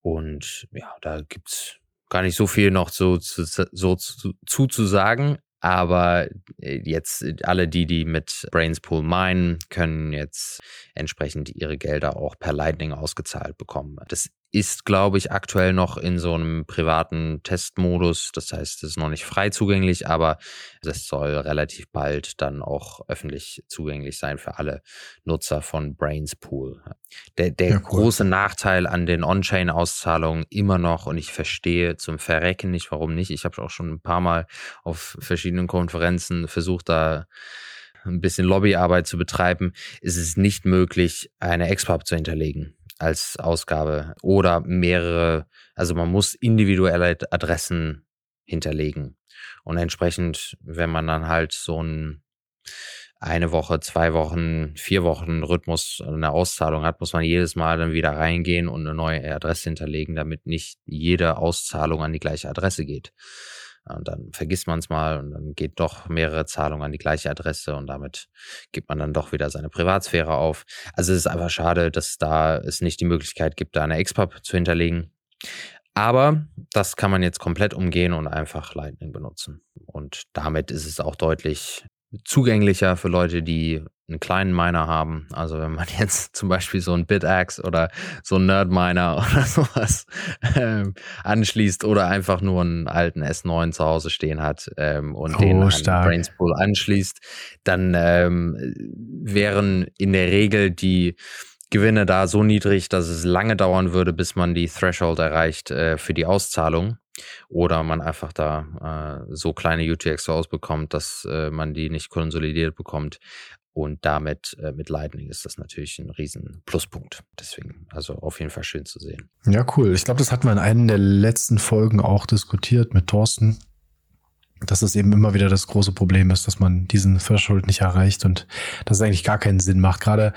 Speaker 3: Und ja, da gibt's gar nicht so viel noch so, zu, so zu, zu. Aber äh, jetzt alle die, die mit Brains Pool meinen, können jetzt entsprechend ihre Gelder auch per Lightning ausgezahlt bekommen. Das ist, glaube ich, aktuell noch in so einem privaten Testmodus. Das heißt, es ist noch nicht frei zugänglich, aber es soll relativ bald dann auch öffentlich zugänglich sein für alle Nutzer von Brains Pool. Der, der ja, cool. große Nachteil an den On-Chain-Auszahlungen immer noch, und ich verstehe zum Verrecken nicht, warum nicht. Ich habe auch schon ein paar Mal auf verschiedenen Konferenzen versucht, da ein bisschen Lobbyarbeit zu betreiben, ist es nicht möglich, eine Expub zu hinterlegen als Ausgabe oder mehrere, also man muss individuelle Adressen hinterlegen. Und entsprechend, wenn man dann halt so ein eine Woche, zwei Wochen, vier Wochen Rhythmus eine Auszahlung hat, muss man jedes Mal dann wieder reingehen und eine neue Adresse hinterlegen, damit nicht jede Auszahlung an die gleiche Adresse geht. Und dann vergisst man es mal und dann geht doch mehrere Zahlungen an die gleiche Adresse und damit gibt man dann doch wieder seine Privatsphäre auf. Also es ist einfach schade, dass da es nicht die Möglichkeit gibt, da eine XPub zu hinterlegen. Aber das kann man jetzt komplett umgehen und einfach Lightning benutzen. Und damit ist es auch deutlich zugänglicher für Leute, die einen kleinen Miner haben. Also wenn man jetzt zum Beispiel so ein BitAxe oder so ein Nerd-Miner oder sowas ähm, anschließt oder einfach nur einen alten S9 zu Hause stehen hat ähm, und oh, den an Brainspool anschließt, dann ähm, wären in der Regel die Gewinne da so niedrig, dass es lange dauern würde, bis man die Threshold erreicht äh, für die Auszahlung. Oder man einfach da äh, so kleine UTX rausbekommt, dass äh, man die nicht konsolidiert bekommt. Und damit äh, mit Lightning ist das natürlich ein riesen Pluspunkt. Deswegen, also auf jeden Fall schön zu sehen.
Speaker 2: Ja, cool. Ich glaube, das hatten wir in einer der letzten Folgen auch diskutiert mit Thorsten dass es eben immer wieder das große Problem ist, dass man diesen Threshold nicht erreicht und dass es eigentlich gar keinen Sinn macht. Gerade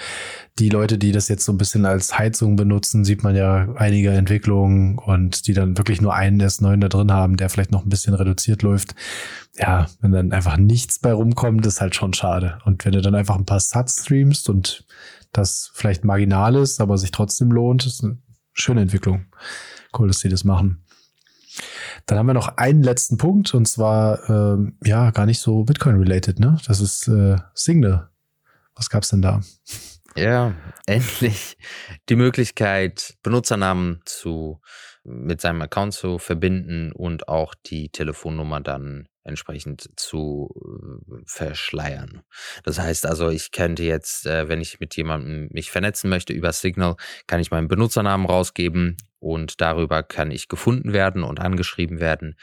Speaker 2: die Leute, die das jetzt so ein bisschen als Heizung benutzen, sieht man ja einige Entwicklungen und die dann wirklich nur einen S9 da drin haben, der vielleicht noch ein bisschen reduziert läuft. Ja, wenn dann einfach nichts bei rumkommt, ist halt schon schade. Und wenn du dann einfach ein paar Sats streamst und das vielleicht marginal ist, aber sich trotzdem lohnt, ist eine schöne Entwicklung. Cool, dass sie das machen. Dann haben wir noch einen letzten Punkt und zwar ähm, ja gar nicht so Bitcoin-related, ne? Das ist äh, Signal. Was gab's denn da?
Speaker 3: Ja, endlich die Möglichkeit, Benutzernamen zu mit seinem Account zu verbinden und auch die Telefonnummer dann entsprechend zu äh, verschleiern. Das heißt also, ich könnte jetzt, äh, wenn ich mit jemandem mich vernetzen möchte über Signal, kann ich meinen Benutzernamen rausgeben und darüber kann ich gefunden werden und angeschrieben werden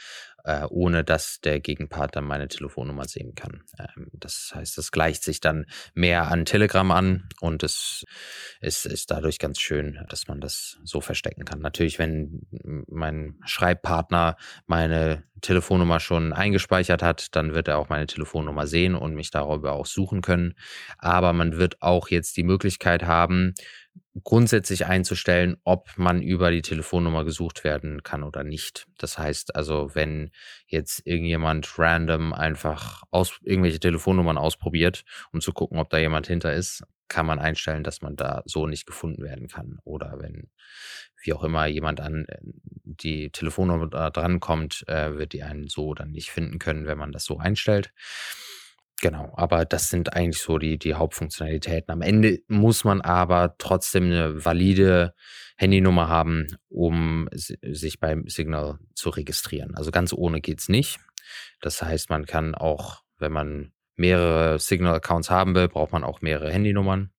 Speaker 3: äh, ohne dass der Gegenpart dann meine Telefonnummer sehen kann. Ähm, das heißt, es gleicht sich dann mehr an Telegram an und es ist, ist dadurch ganz schön, dass man das so verstecken kann. Natürlich, wenn mein Schreibpartner meine Telefonnummer schon eingespeichert hat, dann wird er auch meine Telefonnummer sehen und mich darüber auch suchen können. Aber man wird auch jetzt die Möglichkeit haben, grundsätzlich einzustellen, ob man über die Telefonnummer gesucht werden kann oder nicht. Das heißt also, wenn jetzt irgendjemand random einfach aus, irgendwelche Telefonnummern ausprobiert, um zu gucken, ob da jemand hinter ist, kann man einstellen, dass man da so nicht gefunden werden kann. Oder wenn, wie auch immer, jemand an äh, die Telefonnummer drankommt, äh, wird die einen so dann nicht finden können, wenn man das so einstellt. Genau, aber das sind eigentlich so die, die Hauptfunktionalitäten. Am Ende muss man aber trotzdem eine valide Handynummer haben, um sich beim Signal zu registrieren. Also ganz ohne geht's nicht. Das heißt, man kann auch, wenn man mehrere Signal-Accounts haben will, braucht man auch mehrere Handynummern.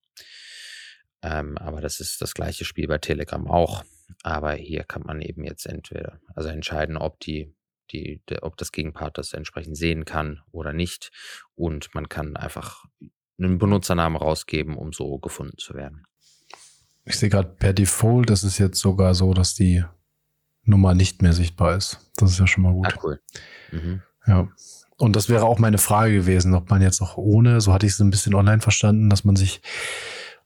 Speaker 3: Ähm, aber das ist das gleiche Spiel bei Telegram auch. Aber hier kann man eben jetzt entweder also entscheiden, ob die die, der, ob das Gegenpart das entsprechend sehen kann oder nicht. Und man kann einfach einen Benutzernamen rausgeben, um so gefunden zu werden.
Speaker 2: Ich sehe gerade per Default, das ist jetzt sogar so, dass die Nummer nicht mehr sichtbar ist. Das ist ja schon mal gut. Ah, cool. Mhm. Ja. Und das wäre auch meine Frage gewesen, ob man jetzt auch ohne, so hatte ich es ein bisschen online verstanden, dass man sich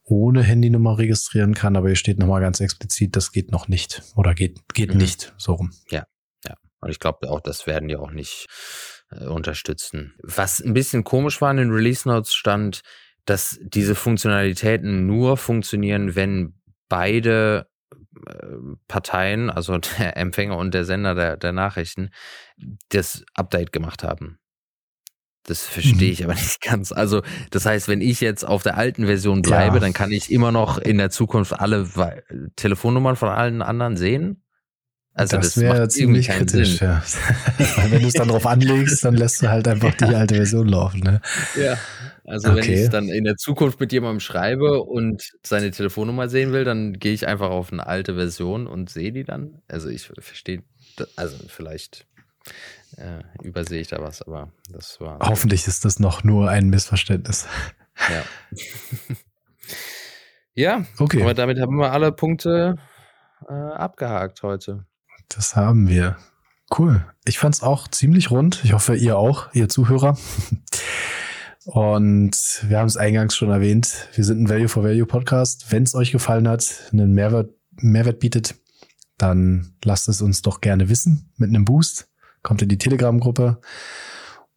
Speaker 2: ohne Handynummer registrieren kann, aber hier steht nochmal ganz explizit, das geht noch nicht oder geht, geht mhm. nicht, so rum.
Speaker 3: Ja, und ich glaube auch, das werden die auch nicht äh, unterstützen. Was ein bisschen komisch war in den Release Notes stand, dass diese Funktionalitäten nur funktionieren, wenn beide äh, Parteien, also der Empfänger und der Sender der, der Nachrichten, das Update gemacht haben. Das verstehe
Speaker 2: Mhm.
Speaker 3: ich aber nicht ganz. Also, das heißt, wenn ich jetzt auf der alten Version bleibe,
Speaker 2: Ja.
Speaker 3: dann kann ich immer noch in der Zukunft alle Telefonnummern von allen anderen sehen? Also,
Speaker 2: das,
Speaker 3: das,
Speaker 2: wäre ziemlich kritisch,
Speaker 3: Sinn.
Speaker 2: ja. Wenn du es dann drauf anlegst, dann lässt du halt einfach die alte Version laufen. Ne?
Speaker 3: Ja. Also, wenn
Speaker 2: Okay.
Speaker 3: ich dann in der Zukunft mit jemandem schreibe und seine Telefonnummer sehen will, dann gehe ich einfach auf eine alte Version und sehe die dann. Also, ich verstehe, also vielleicht äh, übersehe ich da was, aber das war.
Speaker 2: Hoffentlich ist das noch nur ein Missverständnis.
Speaker 3: Ja. ja,
Speaker 2: Okay,
Speaker 3: aber damit haben wir alle Punkte äh, abgehakt heute.
Speaker 2: Das haben wir. Cool. Ich fand's auch ziemlich rund. Ich hoffe, ihr auch, ihr Zuhörer. Und wir haben es eingangs schon erwähnt. Wir sind ein Value for Value Podcast. Wenn es euch gefallen hat, einen Mehrwert, Mehrwert bietet, dann lasst es uns doch gerne wissen mit einem Boost. Kommt in die Telegram-Gruppe.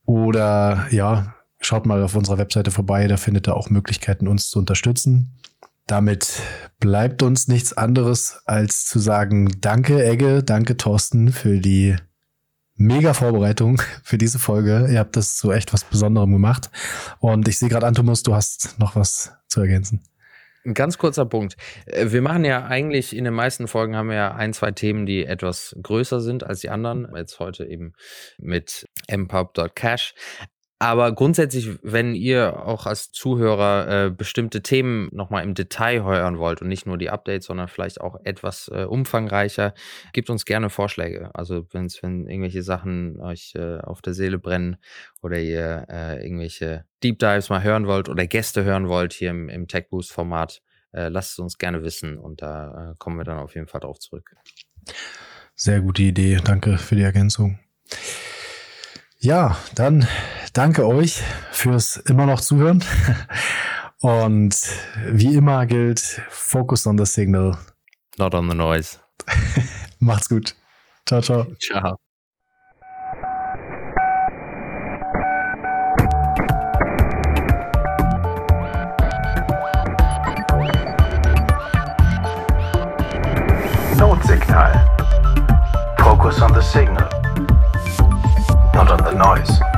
Speaker 2: Oder ja, schaut mal auf unserer Webseite vorbei. Da findet ihr auch Möglichkeiten, uns zu unterstützen. Damit bleibt uns nichts anderes, als zu sagen, danke Egge, danke Thorsten für die mega Vorbereitung für diese Folge. Ihr habt das zu echt was Besonderem gemacht. Und ich sehe gerade, Antomus, du hast noch was zu ergänzen.
Speaker 3: Ein ganz kurzer Punkt. Äh, Wir machen ja eigentlich in den meisten Folgen haben wir ja ein, zwei Themen, die etwas größer sind als die anderen. Jetzt heute eben mit mpub.cash. Aber grundsätzlich, wenn ihr auch als Zuhörer äh, bestimmte Themen nochmal im Detail hören wollt und nicht nur die Updates, sondern vielleicht auch etwas äh, umfangreicher, gebt uns gerne Vorschläge. Also wenn irgendwelche Sachen euch äh, auf der Seele brennen oder ihr äh, irgendwelche Deep Dives mal hören wollt oder Gäste hören wollt hier im, im Tech Boost Format, äh, lasst es uns gerne wissen und da äh, kommen wir dann auf jeden Fall drauf zurück.
Speaker 2: Sehr gute Idee. Danke für die Ergänzung. Ja, dann danke euch fürs immer noch Zuhören. Und wie immer gilt, focus on the signal.
Speaker 3: Not on the noise.
Speaker 2: Macht's gut. Ciao, ciao.
Speaker 3: Ciao.
Speaker 1: Notsignal. Focus on the signal, not on the noise.